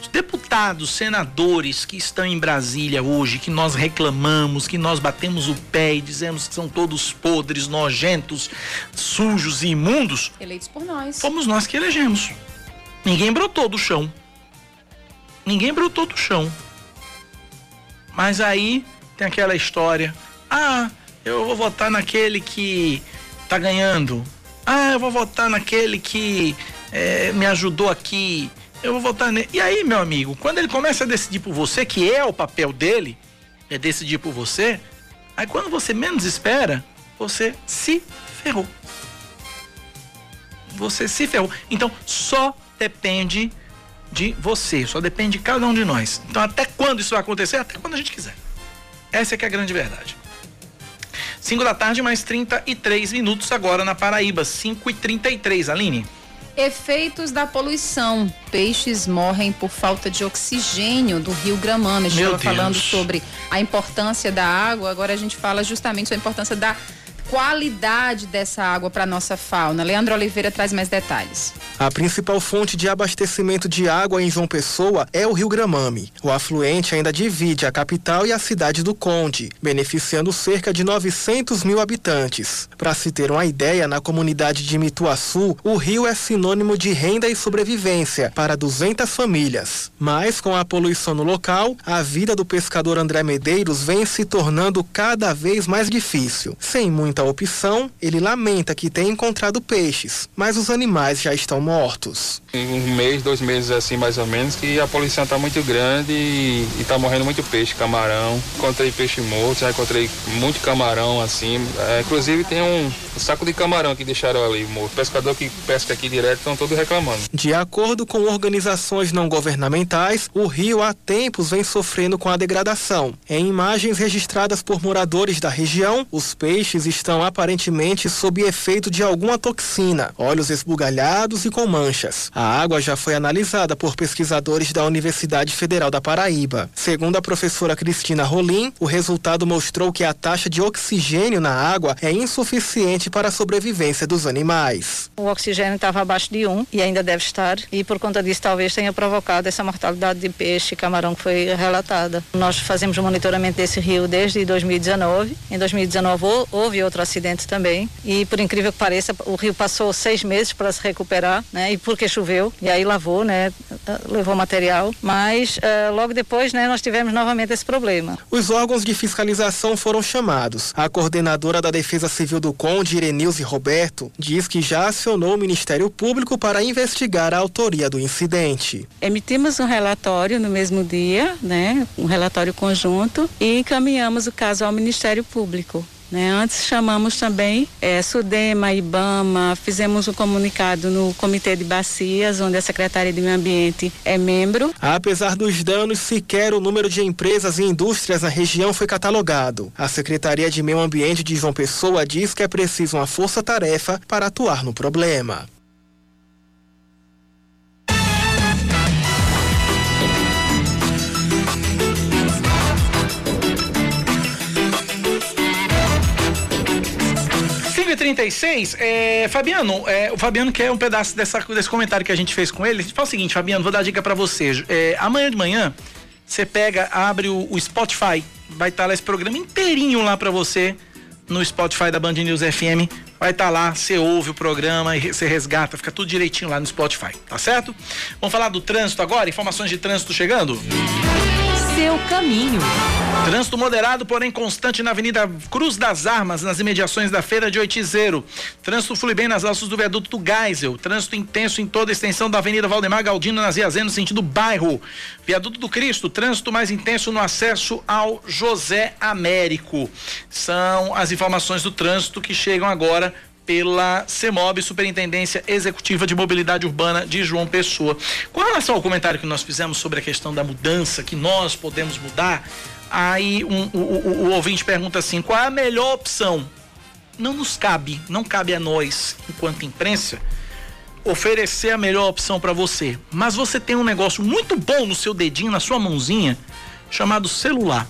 Os deputados, senadores que estão em Brasília hoje, que nós reclamamos, que nós batemos o pé e dizemos que são todos podres, nojentos, sujos e imundos. Eleitos por nós. Fomos nós que elegemos. Ninguém brotou do chão. Ninguém brotou do chão. Mas aí tem aquela história. Ah, eu vou votar naquele que tá ganhando. Ah, eu vou votar naquele que é, me ajudou aqui eu vou votar nele. E aí, meu amigo, quando ele começa a decidir por você, que é o papel dele, é decidir por você, aí quando você menos espera, você se ferrou. Você se ferrou. Então, só depende de você, só depende de cada um de nós. Então, até quando isso vai acontecer? Até quando a gente quiser. Essa é que é a grande verdade. 5 da tarde, mais 33 minutos agora na Paraíba. 5 e 33 Aline. Efeitos da poluição. Peixes morrem por falta de oxigênio do rio Gramame. Estava falando sobre a importância da água, agora a gente fala justamente sobre a importância da qualidade dessa água para nossa fauna. Leandro Oliveira traz mais detalhes. A principal fonte de abastecimento de água em João Pessoa é o Rio Gramame. O afluente ainda divide a capital e a cidade do Conde, beneficiando cerca de 900 mil habitantes. Para se ter uma ideia, na comunidade de Mituaçu, o rio é sinônimo de renda e sobrevivência para 200 famílias. Mas com a poluição no local, a vida do pescador André Medeiros vem se tornando cada vez mais difícil. Sem muita opção, ele lamenta que tem encontrado peixes, mas os animais já estão mortos. Um mês, dois meses assim mais ou menos, que a poluição está muito grande e, está morrendo muito peixe, camarão. Encontrei peixe morto, já encontrei muito camarão assim. É, inclusive tem um, saco de camarão que deixaram ali morto. O pescador que pesca aqui direto estão todos reclamando. De acordo com organizações não governamentais, o rio há tempos vem sofrendo com a degradação. Em imagens registradas por moradores da região, os peixes estão aparentemente sob efeito de alguma toxina, olhos esbugalhados e com manchas. A água já foi analisada por pesquisadores da Universidade Federal da Paraíba. Segundo a professora Cristina Rolim, o resultado mostrou que a taxa de oxigênio na água é insuficiente para a sobrevivência dos animais. O oxigênio estava abaixo de 1 e ainda deve estar, e por conta disso talvez tenha provocado essa mortalidade de peixe e camarão que foi relatada. Nós fazemos o monitoramento desse rio desde 2019. Em 2019 houve outro acidente também, e por incrível que pareça, o rio passou seis meses para se recuperar, né? E porque choveu e aí lavou, né? Levou material, mas uh, logo depois, né, nós tivemos novamente esse problema. Os órgãos de fiscalização foram chamados. A coordenadora da Defesa Civil do Conde, Irenilze Roberto, diz que já acionou o Ministério Público para investigar a autoria do incidente. Emitimos um relatório no mesmo dia, né? Um relatório conjunto e encaminhamos o caso ao Ministério Público. Né? Antes chamamos também é, Sudema, Ibama, fizemos um comunicado no Comitê de Bacias, onde a Secretaria de Meio Ambiente é membro. Apesar dos danos, sequer o número de empresas e indústrias na região foi catalogado. A Secretaria de Meio Ambiente de João Pessoa diz que é preciso uma força-tarefa para atuar no problema. 36, é, Fabiano, é, o Fabiano quer um pedaço dessa, desse comentário que a gente fez com ele. Fala o seguinte, Fabiano, vou dar dica para você. É, amanhã de manhã, você pega, abre o, o Spotify, vai estar tá lá esse programa inteirinho lá para você no Spotify da Band News FM. Vai estar tá lá, você ouve o programa e você resgata, fica tudo direitinho lá no Spotify, tá certo? Vamos falar do trânsito agora? Informações de trânsito chegando? Música seu caminho. Trânsito moderado, porém constante na Avenida Cruz das Armas, nas imediações da Feira de Oitizeiro. Trânsito flui bem nas alças do viaduto do Geisel. Trânsito intenso em toda a extensão da Avenida Valdemar Galdino, nas no sentido bairro. Viaduto do Cristo, trânsito mais intenso no acesso ao José Américo. São as informações do trânsito que chegam agora pela CEMOB, Superintendência Executiva de Mobilidade Urbana de João Pessoa. Com relação ao comentário que nós fizemos sobre a questão da mudança, que nós podemos mudar, aí um, o, o, o ouvinte pergunta assim: qual é a melhor opção? Não nos cabe, não cabe a nós, enquanto imprensa, oferecer a melhor opção para você. Mas você tem um negócio muito bom no seu dedinho, na sua mãozinha, chamado celular.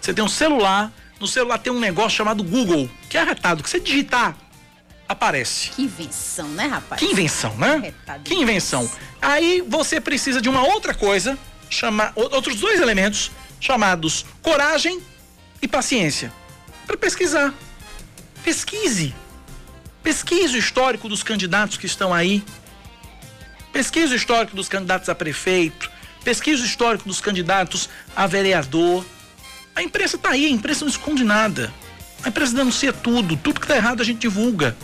Você tem um celular, no celular tem um negócio chamado Google, que é arretado, que você digitar aparece. Que invenção, né, rapaz? Que invenção, né? Que invenção. Aí você precisa de uma outra coisa, chamar outros dois elementos chamados coragem e paciência para pesquisar. Pesquise. Pesquise o histórico dos candidatos que estão aí. Pesquise o histórico dos candidatos a prefeito. Pesquise o histórico dos candidatos a vereador. A imprensa está aí, a imprensa não esconde nada. A imprensa denuncia tudo, tudo que está errado a gente divulga.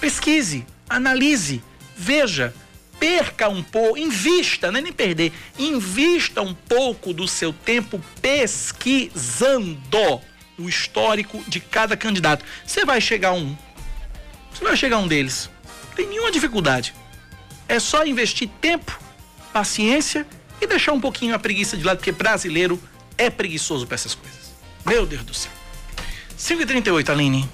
Pesquise, analise, veja, perca um pouco, invista, não é nem perder, invista um pouco do seu tempo pesquisando o histórico de cada candidato. Você vai chegar a um. Você vai chegar a um deles. Não tem nenhuma dificuldade. É só investir tempo, paciência e deixar um pouquinho a preguiça de lado, porque brasileiro é preguiçoso para essas coisas. Meu Deus do céu. 5h38, Aline.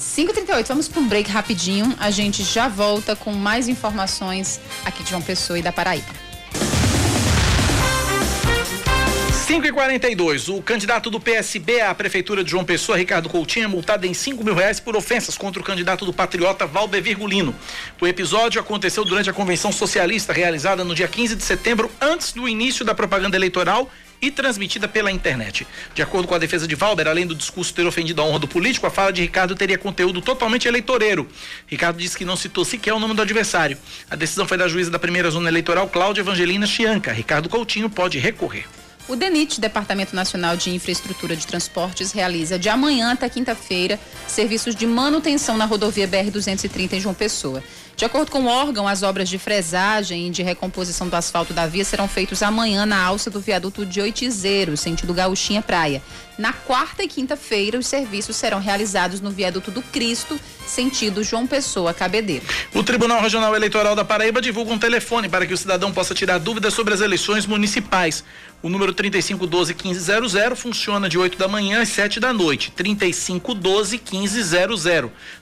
5h38, vamos para um break rapidinho. A gente já volta com mais informações aqui de João Pessoa e da Paraíba. 5 e 42 o candidato do PSB à Prefeitura de João Pessoa, Ricardo Coutinho, é multado em 5 mil reais por ofensas contra o candidato do Patriota, Valber Virgulino. O episódio aconteceu durante a convenção socialista realizada no dia 15 de setembro, antes do início da propaganda eleitoral e transmitida pela internet. De acordo com a defesa de Valber, além do discurso ter ofendido a honra do político, a fala de Ricardo teria conteúdo totalmente eleitoreiro. Ricardo disse que não citou sequer o nome do adversário. A decisão foi da juíza da primeira zona eleitoral, Cláudia Evangelina Chianca. Ricardo Coutinho pode recorrer. O DENIT, Departamento Nacional de Infraestrutura de Transportes, realiza de amanhã até quinta-feira serviços de manutenção na rodovia BR-230 em João Pessoa. De acordo com o órgão, as obras de fresagem e de recomposição do asfalto da via serão feitos amanhã na alça do viaduto de Oitizeiro, sentido Gauchinha Praia. Na quarta e quinta-feira, os serviços serão realizados no viaduto do Cristo, sentido João Pessoa Cabedeiro. O Tribunal Regional Eleitoral da Paraíba divulga um telefone para que o cidadão possa tirar dúvidas sobre as eleições municipais. O número 3512 1500 funciona de 8 da manhã às 7 da noite. 3512 1500.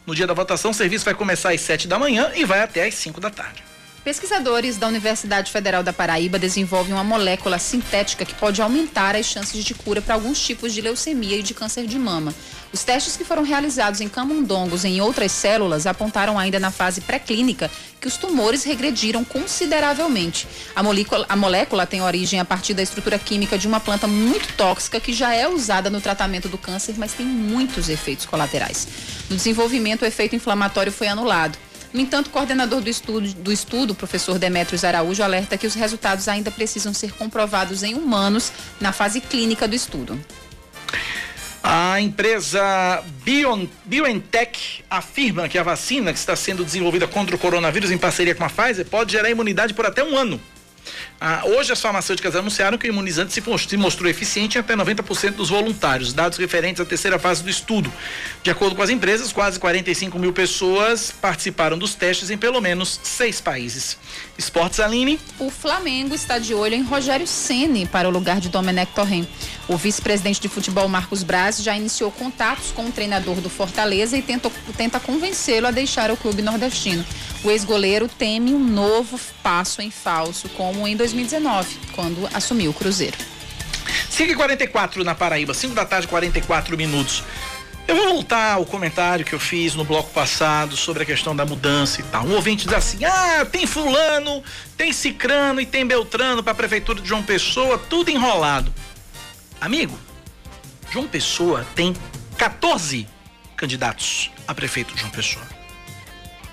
No dia da votação, o serviço vai começar às 7 da manhã e vai até às 5 da tarde. Pesquisadores da Universidade Federal da Paraíba desenvolvem uma molécula sintética que pode aumentar as chances de cura para alguns tipos de leucemia e de câncer de mama. Os testes que foram realizados em camundongos e em outras células apontaram ainda na fase pré-clínica que os tumores regrediram consideravelmente. A molécula, a molécula tem origem a partir da estrutura química de uma planta muito tóxica que já é usada no tratamento do câncer, mas tem muitos efeitos colaterais. No desenvolvimento, o efeito inflamatório foi anulado. No entanto, o coordenador do estudo, do estudo, professor Demetrios Araújo, alerta que os resultados ainda precisam ser comprovados em humanos na fase clínica do estudo. A empresa Bion, BioNTech afirma que a vacina que está sendo desenvolvida contra o coronavírus em parceria com a Pfizer pode gerar imunidade por até um ano. Ah, hoje as farmacêuticas anunciaram que o imunizante se, mostrou eficiente em até 90% dos voluntários, dados referentes à terceira fase do estudo. De acordo com as empresas, quase 45 mil pessoas participaram dos testes em pelo menos seis países. Esportes Aline. O Flamengo está de olho em Rogério Ceni para o lugar de Domenech Torren. O vice-presidente de futebol Marcos Braz já iniciou contatos com o treinador do Fortaleza e tenta, tenta convencê-lo a deixar o clube nordestino. O ex-goleiro teme um novo passo em falso, como em 2019, quando assumiu o Cruzeiro. 5 44 na Paraíba, 5 da tarde, 44 minutos. Eu vou voltar ao comentário que eu fiz no bloco passado sobre a questão da mudança e tal. Um ouvinte diz assim: ah, tem fulano, tem cicrano e tem beltrano para a prefeitura de João Pessoa, tudo enrolado. Amigo, João Pessoa tem 14 candidatos a prefeito de João Pessoa.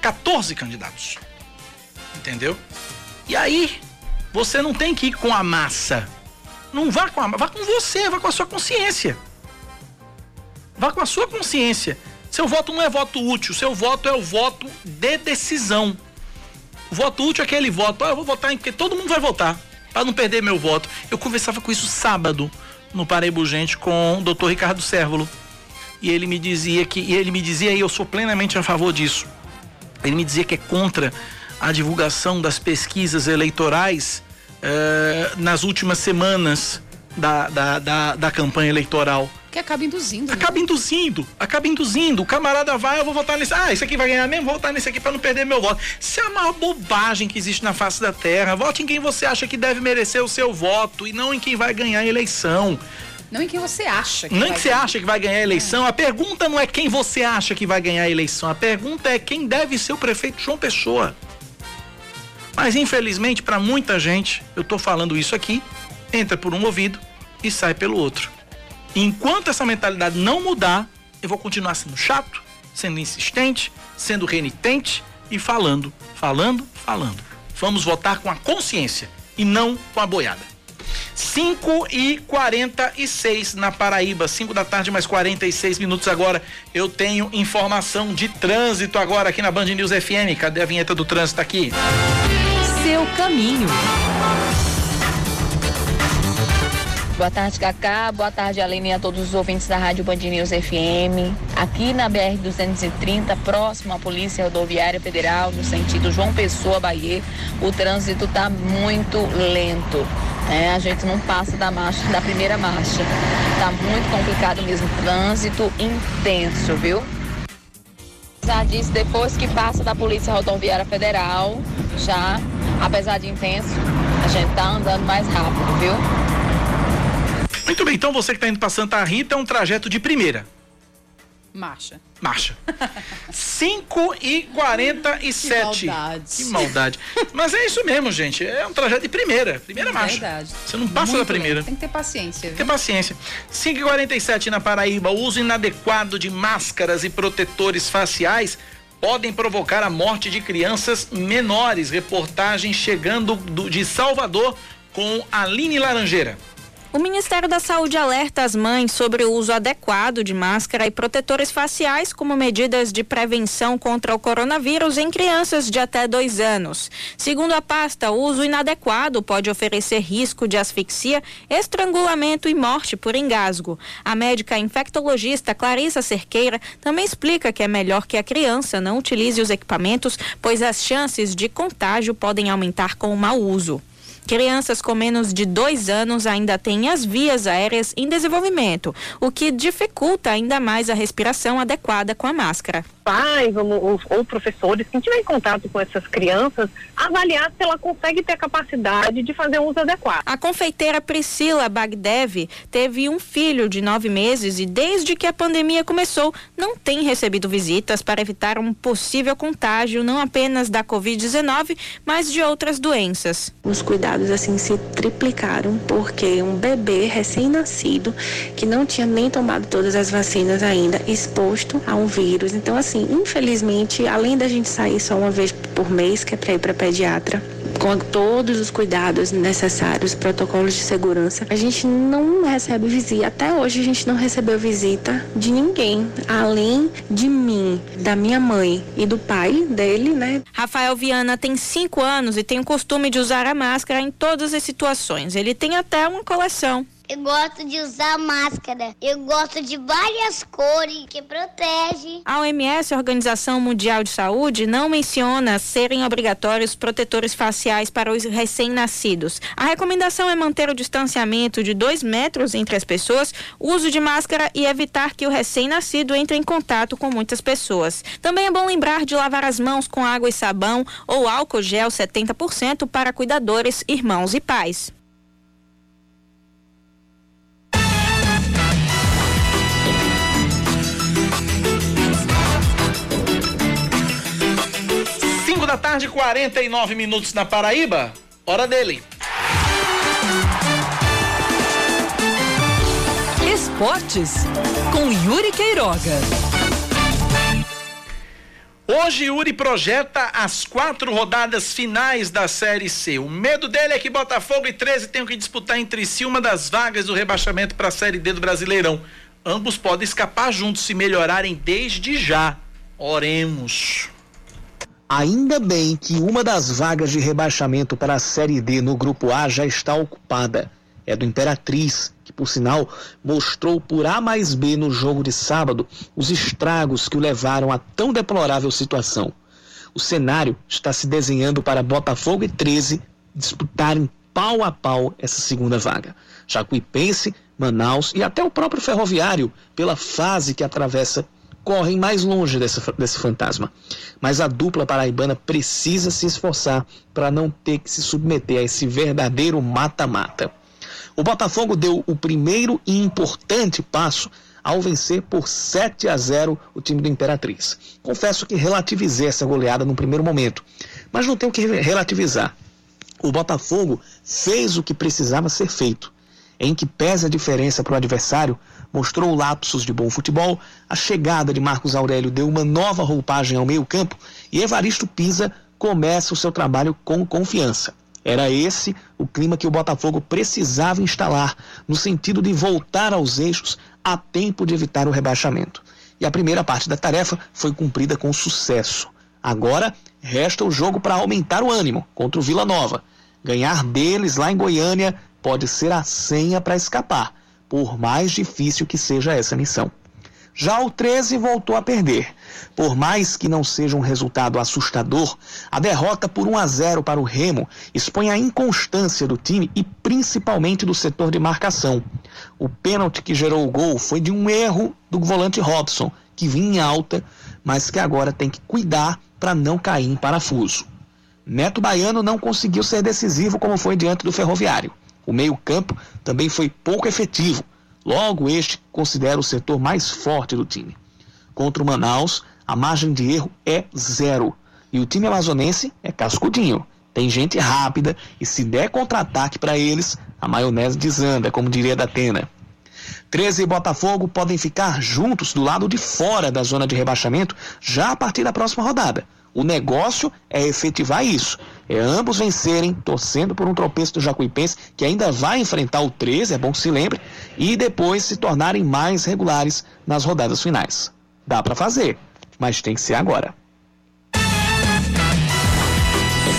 14 candidatos. Entendeu? E aí, você não tem que ir com a massa. Não vá com a vá com você, vá com a sua consciência. Vá com a sua consciência. Seu voto não é voto útil, seu voto é o voto de decisão. O voto útil é aquele voto, ah, eu vou votar em porque todo mundo vai votar, para não perder meu voto. Eu conversava com isso sábado no Paraíba Urgente com o doutor Ricardo Sérvulo. E ele me dizia que, e ele me dizia, e eu sou plenamente a favor disso. Ele me dizia que é contra a divulgação das pesquisas eleitorais eh, nas últimas semanas da, da, da, da campanha eleitoral. Que acaba induzindo. Acaba né? induzindo, acaba induzindo. O camarada vai, eu vou votar nesse. Ah, esse aqui vai ganhar mesmo, vou votar nesse aqui para não perder meu voto. Isso é a maior bobagem que existe na face da terra. Vote em quem você acha que deve merecer o seu voto e não em quem vai ganhar a eleição. Não em quem você acha. Que não em que você acha que vai ganhar a eleição. A pergunta não é quem você acha que vai ganhar a eleição. A pergunta é quem deve ser o prefeito João Pessoa. Mas infelizmente, para muita gente, eu tô falando isso aqui, entra por um ouvido e sai pelo outro. Enquanto essa mentalidade não mudar, eu vou continuar sendo chato, sendo insistente, sendo renitente e falando, falando, falando. Vamos votar com a consciência e não com a boiada. 5 e 46 na Paraíba, 5 da tarde, mais 46 minutos agora. Eu tenho informação de trânsito agora aqui na Band News FM. Cadê a vinheta do trânsito aqui? Seu caminho. Boa tarde, Cacá. Boa tarde, Aline, a todos os ouvintes da Rádio Band News FM. Aqui na BR-230, próximo à Polícia Rodoviária Federal, no sentido João Pessoa, Bahia, o trânsito está muito lento. Né? A gente não passa da marcha, da primeira marcha. Está muito complicado mesmo, trânsito intenso, viu? Apesar disso, depois que passa da Polícia Rodoviária Federal, já, apesar de intenso, a gente tá andando mais rápido, viu? Muito bem, então você que está indo para Santa Rita é um trajeto de primeira. Marcha. Marcha. 5 e 47. Que maldade. Que maldade. Mas é isso mesmo, gente. É um trajeto de primeira. Primeira é marcha. Verdade. Você não passa Muito da primeira. Lento. Tem que ter paciência. Tem que ter paciência. 5 e 47 na Paraíba. O uso inadequado de máscaras e protetores faciais podem provocar a morte de crianças menores. Reportagem chegando do, de Salvador com Aline Laranjeira. O Ministério da Saúde alerta as mães sobre o uso adequado de máscara e protetores faciais como medidas de prevenção contra o coronavírus em crianças de até dois anos. Segundo a pasta, o uso inadequado pode oferecer risco de asfixia, estrangulamento e morte por engasgo. A médica infectologista Clarissa Cerqueira também explica que é melhor que a criança não utilize os equipamentos, pois as chances de contágio podem aumentar com o mau uso. Crianças com menos de dois anos ainda têm as vias aéreas em desenvolvimento, o que dificulta ainda mais a respiração adequada com a máscara pais ou, ou, professores, quem tiver em contato com essas crianças, avaliar se ela consegue ter a capacidade de fazer um uso adequado. A confeiteira Priscila Bagdev teve um filho de nove meses e desde que a pandemia começou não tem recebido visitas para evitar um possível contágio não apenas da Covid-19, mas de outras doenças. Os cuidados assim se triplicaram porque um bebê recém-nascido que não tinha nem tomado todas as vacinas ainda exposto a um vírus, então assim assim, infelizmente, além da gente sair só uma vez por mês, que é para ir para pediatra, com todos os cuidados necessários, protocolos de segurança, a gente não recebe visita. Até hoje a gente não recebeu visita de ninguém, além de mim, da minha mãe e do pai dele, né? Rafael Viana tem cinco anos e tem o costume de usar a máscara em todas as situações. Ele tem até uma coleção. Eu gosto de usar máscara. Eu gosto de várias cores que protege. A OMS, Organização Mundial de Saúde, não menciona serem obrigatórios protetores faciais para os recém-nascidos. A recomendação é manter o distanciamento de dois metros entre as pessoas, uso de máscara e evitar que o recém-nascido entre em contato com muitas pessoas. Também é bom lembrar de lavar as mãos com água e sabão ou álcool gel 70% para cuidadores, irmãos e pais. Da tarde, 49 minutos na Paraíba. Hora dele. Esportes com Yuri Queiroga. Hoje Yuri projeta as quatro rodadas finais da Série C. O medo dele é que Botafogo e 13 tenham que disputar entre si uma das vagas do rebaixamento para a Série D do Brasileirão. Ambos podem escapar juntos se melhorarem desde já. Oremos. Ainda bem que uma das vagas de rebaixamento para a Série D no Grupo A já está ocupada. É do Imperatriz, que por sinal mostrou por A mais B no jogo de sábado os estragos que o levaram a tão deplorável situação. O cenário está se desenhando para Botafogo e 13 disputarem pau a pau essa segunda vaga. Jacuipense, Manaus e até o próprio Ferroviário, pela fase que atravessa correm mais longe dessa, desse fantasma. Mas a dupla paraibana precisa se esforçar para não ter que se submeter a esse verdadeiro mata-mata. O Botafogo deu o primeiro e importante passo ao vencer por 7 a 0 o time do Imperatriz. Confesso que relativizei essa goleada no primeiro momento, mas não tenho que relativizar. O Botafogo fez o que precisava ser feito. Em que pese a diferença para o adversário, mostrou lapsos de bom futebol, a chegada de Marcos Aurélio deu uma nova roupagem ao meio-campo e Evaristo Pisa começa o seu trabalho com confiança. Era esse o clima que o Botafogo precisava instalar, no sentido de voltar aos eixos a tempo de evitar o rebaixamento. E a primeira parte da tarefa foi cumprida com sucesso. Agora resta o jogo para aumentar o ânimo contra o Vila Nova. Ganhar deles lá em Goiânia pode ser a senha para escapar, por mais difícil que seja essa missão. Já o 13 voltou a perder. Por mais que não seja um resultado assustador, a derrota por 1 a 0 para o Remo expõe a inconstância do time e principalmente do setor de marcação. O pênalti que gerou o gol foi de um erro do volante Robson, que vinha em alta, mas que agora tem que cuidar para não cair em parafuso. Neto Baiano não conseguiu ser decisivo como foi diante do Ferroviário. O meio-campo também foi pouco efetivo Logo, este considera o setor mais forte do time. Contra o Manaus, a margem de erro é zero. E o time amazonense é cascudinho. Tem gente rápida e se der contra-ataque para eles, a maionese desanda, como diria da Atena. 13 e Botafogo podem ficar juntos do lado de fora da zona de rebaixamento já a partir da próxima rodada. O negócio é efetivar isso. É ambos vencerem, torcendo por um tropeço do Jacuipense, que ainda vai enfrentar o 13, é bom que se lembre, e depois se tornarem mais regulares nas rodadas finais. Dá para fazer, mas tem que ser agora.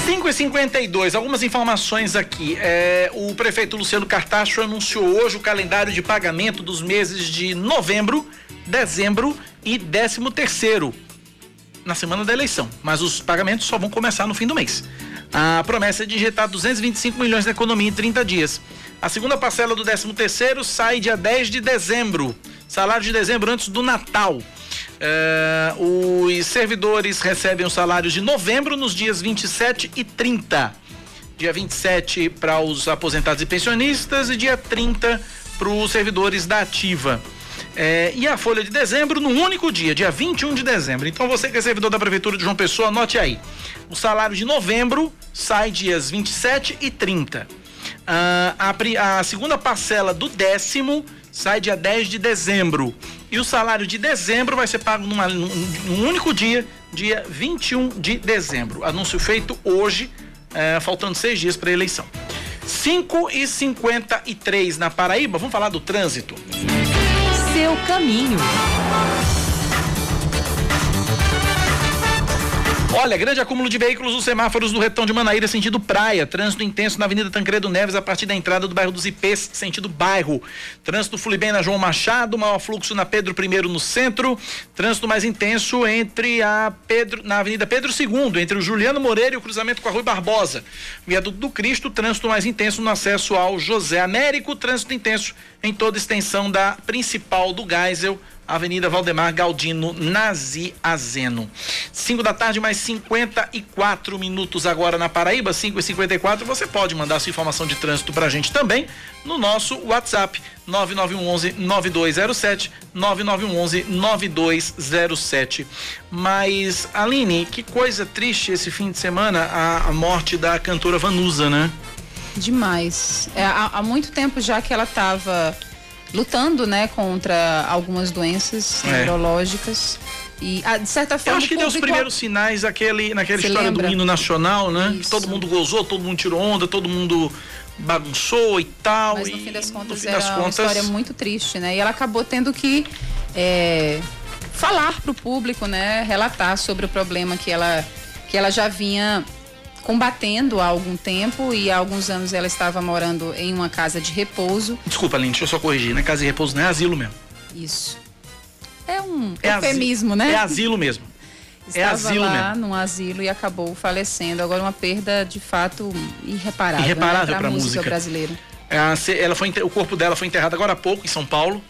5 e 52 algumas informações aqui. É, o prefeito Luciano Cartacho anunciou hoje o calendário de pagamento dos meses de novembro, dezembro e décimo terceiro na semana da eleição, mas os pagamentos só vão começar no fim do mês. A promessa é de injetar 225 milhões na economia em 30 dias. A segunda parcela do 13 terceiro sai dia 10 de dezembro. Salário de dezembro antes do Natal. É, os servidores recebem os salários de novembro nos dias 27 e 30. Dia 27 para os aposentados e pensionistas e dia 30 para os servidores da ativa. É, e a folha de dezembro no único dia, dia 21 de dezembro. Então você que é servidor da Prefeitura de João Pessoa, anote aí. O salário de novembro sai dias 27 e 30. Ah, a, a segunda parcela do décimo sai dia 10 de dezembro. E o salário de dezembro vai ser pago numa, num, num único dia, dia 21 de dezembro. Anúncio feito hoje, é, faltando seis dias para a eleição. 5 e 53 na Paraíba, vamos falar do trânsito seu caminho. Olha, grande acúmulo de veículos nos semáforos do Retão de Manaíra, sentido praia. Trânsito intenso na Avenida Tancredo Neves, a partir da entrada do bairro dos Ipês, sentido bairro. Trânsito flui bem na João Machado, maior fluxo na Pedro I no centro. Trânsito mais intenso entre a Pedro, na Avenida Pedro II, entre o Juliano Moreira e o cruzamento com a Rui Barbosa. Viaduto do Cristo, trânsito mais intenso no acesso ao José Américo. Trânsito intenso em toda a extensão da principal do Geisel Avenida Valdemar Galdino, Nazi Azeno. 5 da tarde, mais 54 minutos agora na Paraíba, 5 e 54 Você pode mandar sua informação de trânsito pra gente também no nosso WhatsApp 9911 9207 9911 9207. Mas, Aline, que coisa triste esse fim de semana a, a morte da cantora Vanusa, né? Demais. É, há, há muito tempo já que ela estava lutando, né, contra algumas doenças é. neurológicas. E, ah, de certa forma. Eu acho que deu os primeiros sinais aquele, naquela Você história lembra? do hino nacional, né? Isso. Que todo mundo gozou, todo mundo tirou onda, todo mundo bagunçou e tal. Mas no fim das contas fim era das contas... uma história muito triste, né? E ela acabou tendo que é, falar para o público, né? Relatar sobre o problema que ela, que ela já vinha combatendo há algum tempo e há alguns anos ela estava morando em uma casa de repouso. Desculpa, Aline, deixa eu só corrigir, não é casa de repouso, não é asilo mesmo. Isso. É um é eufemismo, asilo, né? É asilo mesmo. É estava é asilo lá mesmo. num asilo e acabou falecendo. Agora uma perda de fato irreparável. Né, irreparável né? para a música, música brasileira. É, ela foi, o corpo dela foi enterrado agora há pouco em São Paulo.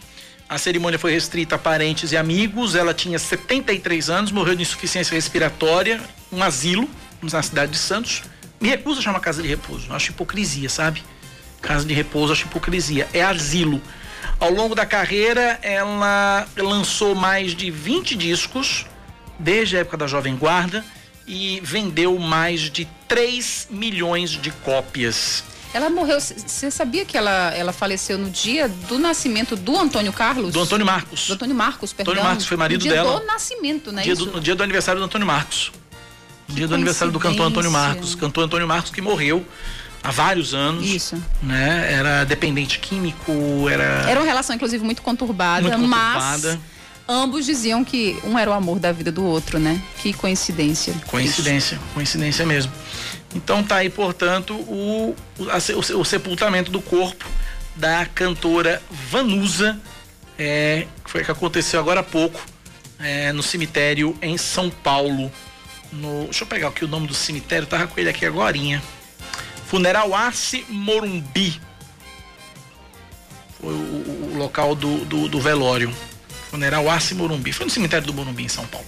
A cerimônia foi restrita a parentes e amigos. Ela tinha 73 anos, morreu de insuficiência respiratória, um asilo na cidade de Santos. Me recuso a chamar casa de repouso. Acho hipocrisia, sabe? casa de repouso, acho hipocrisia, é asilo. Ao longo da carreira, ela lançou mais de 20 discos, desde a época da Jovem Guarda, e vendeu mais de 3 milhões de cópias. Ela morreu. Você sabia que ela, ela faleceu no dia do nascimento do Antônio Carlos? Do Antônio Marcos. Do Antônio Marcos, perdão. Antônio Marcos foi marido no dia dela. do nascimento, né? Dia do, no dia do aniversário do Antônio Marcos. Dia do aniversário do cantor Antônio Marcos. Cantor Antônio Marcos que morreu há vários anos. Isso. Né? Era dependente químico, era. Era uma relação, inclusive, muito conturbada, muito mas conturbada. ambos diziam que um era o amor da vida do outro, né? Que coincidência. Coincidência, coincidência mesmo. Então tá aí, portanto, o, o, o, o sepultamento do corpo da cantora Vanusa, é, que foi que aconteceu agora há pouco, é, no cemitério em São Paulo. No, deixa eu pegar aqui o nome do cemitério, tava com ele aqui agorinha. Funeral Arce Morumbi. Foi o, o local do, do, do velório. Funeral Arce Morumbi. Foi no cemitério do Morumbi, em São Paulo.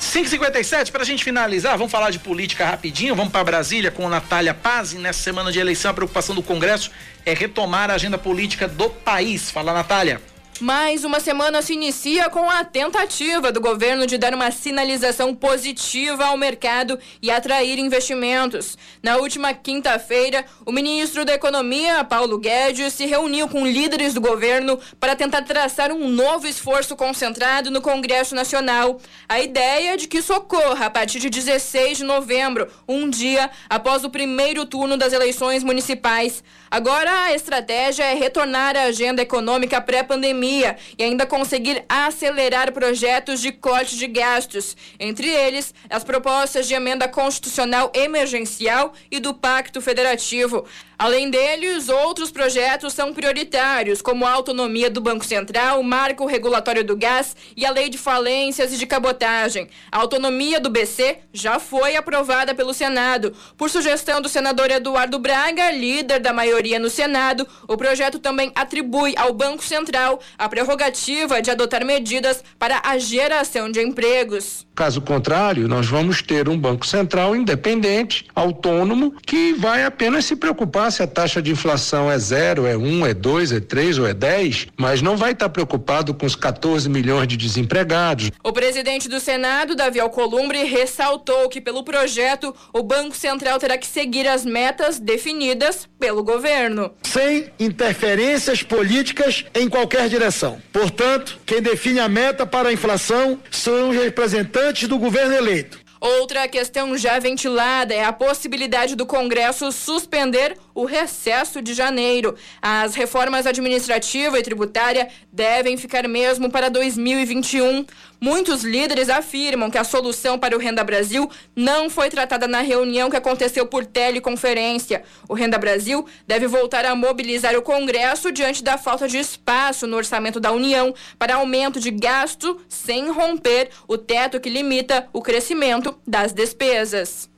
557 para a gente finalizar, vamos falar de política rapidinho, vamos para Brasília com Natália Paz. Nessa semana de eleição, a preocupação do Congresso é retomar a agenda política do país. Fala, Natália. Mais uma semana se inicia com a tentativa do governo de dar uma sinalização positiva ao mercado e atrair investimentos. Na última quinta-feira, o ministro da Economia, Paulo Guedes, se reuniu com líderes do governo para tentar traçar um novo esforço concentrado no Congresso Nacional. A ideia é de que isso ocorra a partir de 16 de novembro, um dia após o primeiro turno das eleições municipais. Agora a estratégia é retornar à agenda econômica pré-pandemia e ainda conseguir acelerar projetos de corte de gastos, entre eles as propostas de emenda constitucional emergencial e do Pacto Federativo. Além deles, outros projetos são prioritários, como a autonomia do Banco Central, o marco regulatório do gás e a lei de falências e de cabotagem. A autonomia do BC já foi aprovada pelo Senado. Por sugestão do senador Eduardo Braga, líder da maioria no Senado, o projeto também atribui ao Banco Central a prerrogativa de adotar medidas para a geração de empregos. Caso contrário, nós vamos ter um Banco Central independente, autônomo, que vai apenas se preocupar se a taxa de inflação é zero, é um, é dois, é três ou é dez, mas não vai estar preocupado com os 14 milhões de desempregados. O presidente do Senado, Davi Alcolumbre, ressaltou que pelo projeto o Banco Central terá que seguir as metas definidas pelo governo. Sem interferências políticas em qualquer direção. Portanto, quem define a meta para a inflação são os representantes do governo eleito. Outra questão já ventilada é a possibilidade do Congresso suspender o recesso de janeiro. As reformas administrativa e tributária devem ficar mesmo para 2021. Muitos líderes afirmam que a solução para o Renda Brasil não foi tratada na reunião que aconteceu por teleconferência. O Renda Brasil deve voltar a mobilizar o Congresso diante da falta de espaço no orçamento da União para aumento de gasto sem romper o teto que limita o crescimento das despesas.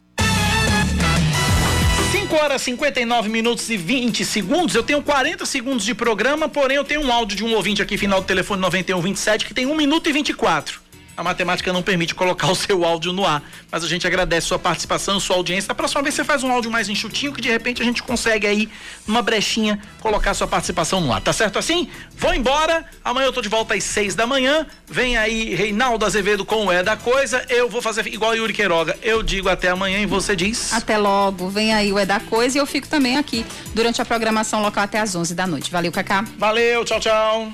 5 horas 59 minutos e 20 segundos. Eu tenho 40 segundos de programa, porém eu tenho um áudio de um ouvinte aqui, final do telefone 9127, que tem 1 minuto e 24. A matemática não permite colocar o seu áudio no ar, mas a gente agradece sua participação, sua audiência. Da próxima vez você faz um áudio mais enxutinho, que de repente a gente consegue aí, numa brechinha, colocar sua participação no ar. Tá certo assim? Vou embora. Amanhã eu tô de volta às 6 da manhã. Vem aí Reinaldo Azevedo com o É da Coisa. Eu vou fazer igual Yuri Queiroga. Eu digo até amanhã e você diz. Até logo. Vem aí o É da Coisa e eu fico também aqui durante a programação local até às 11 da noite. Valeu, Cacá. Valeu, tchau, tchau.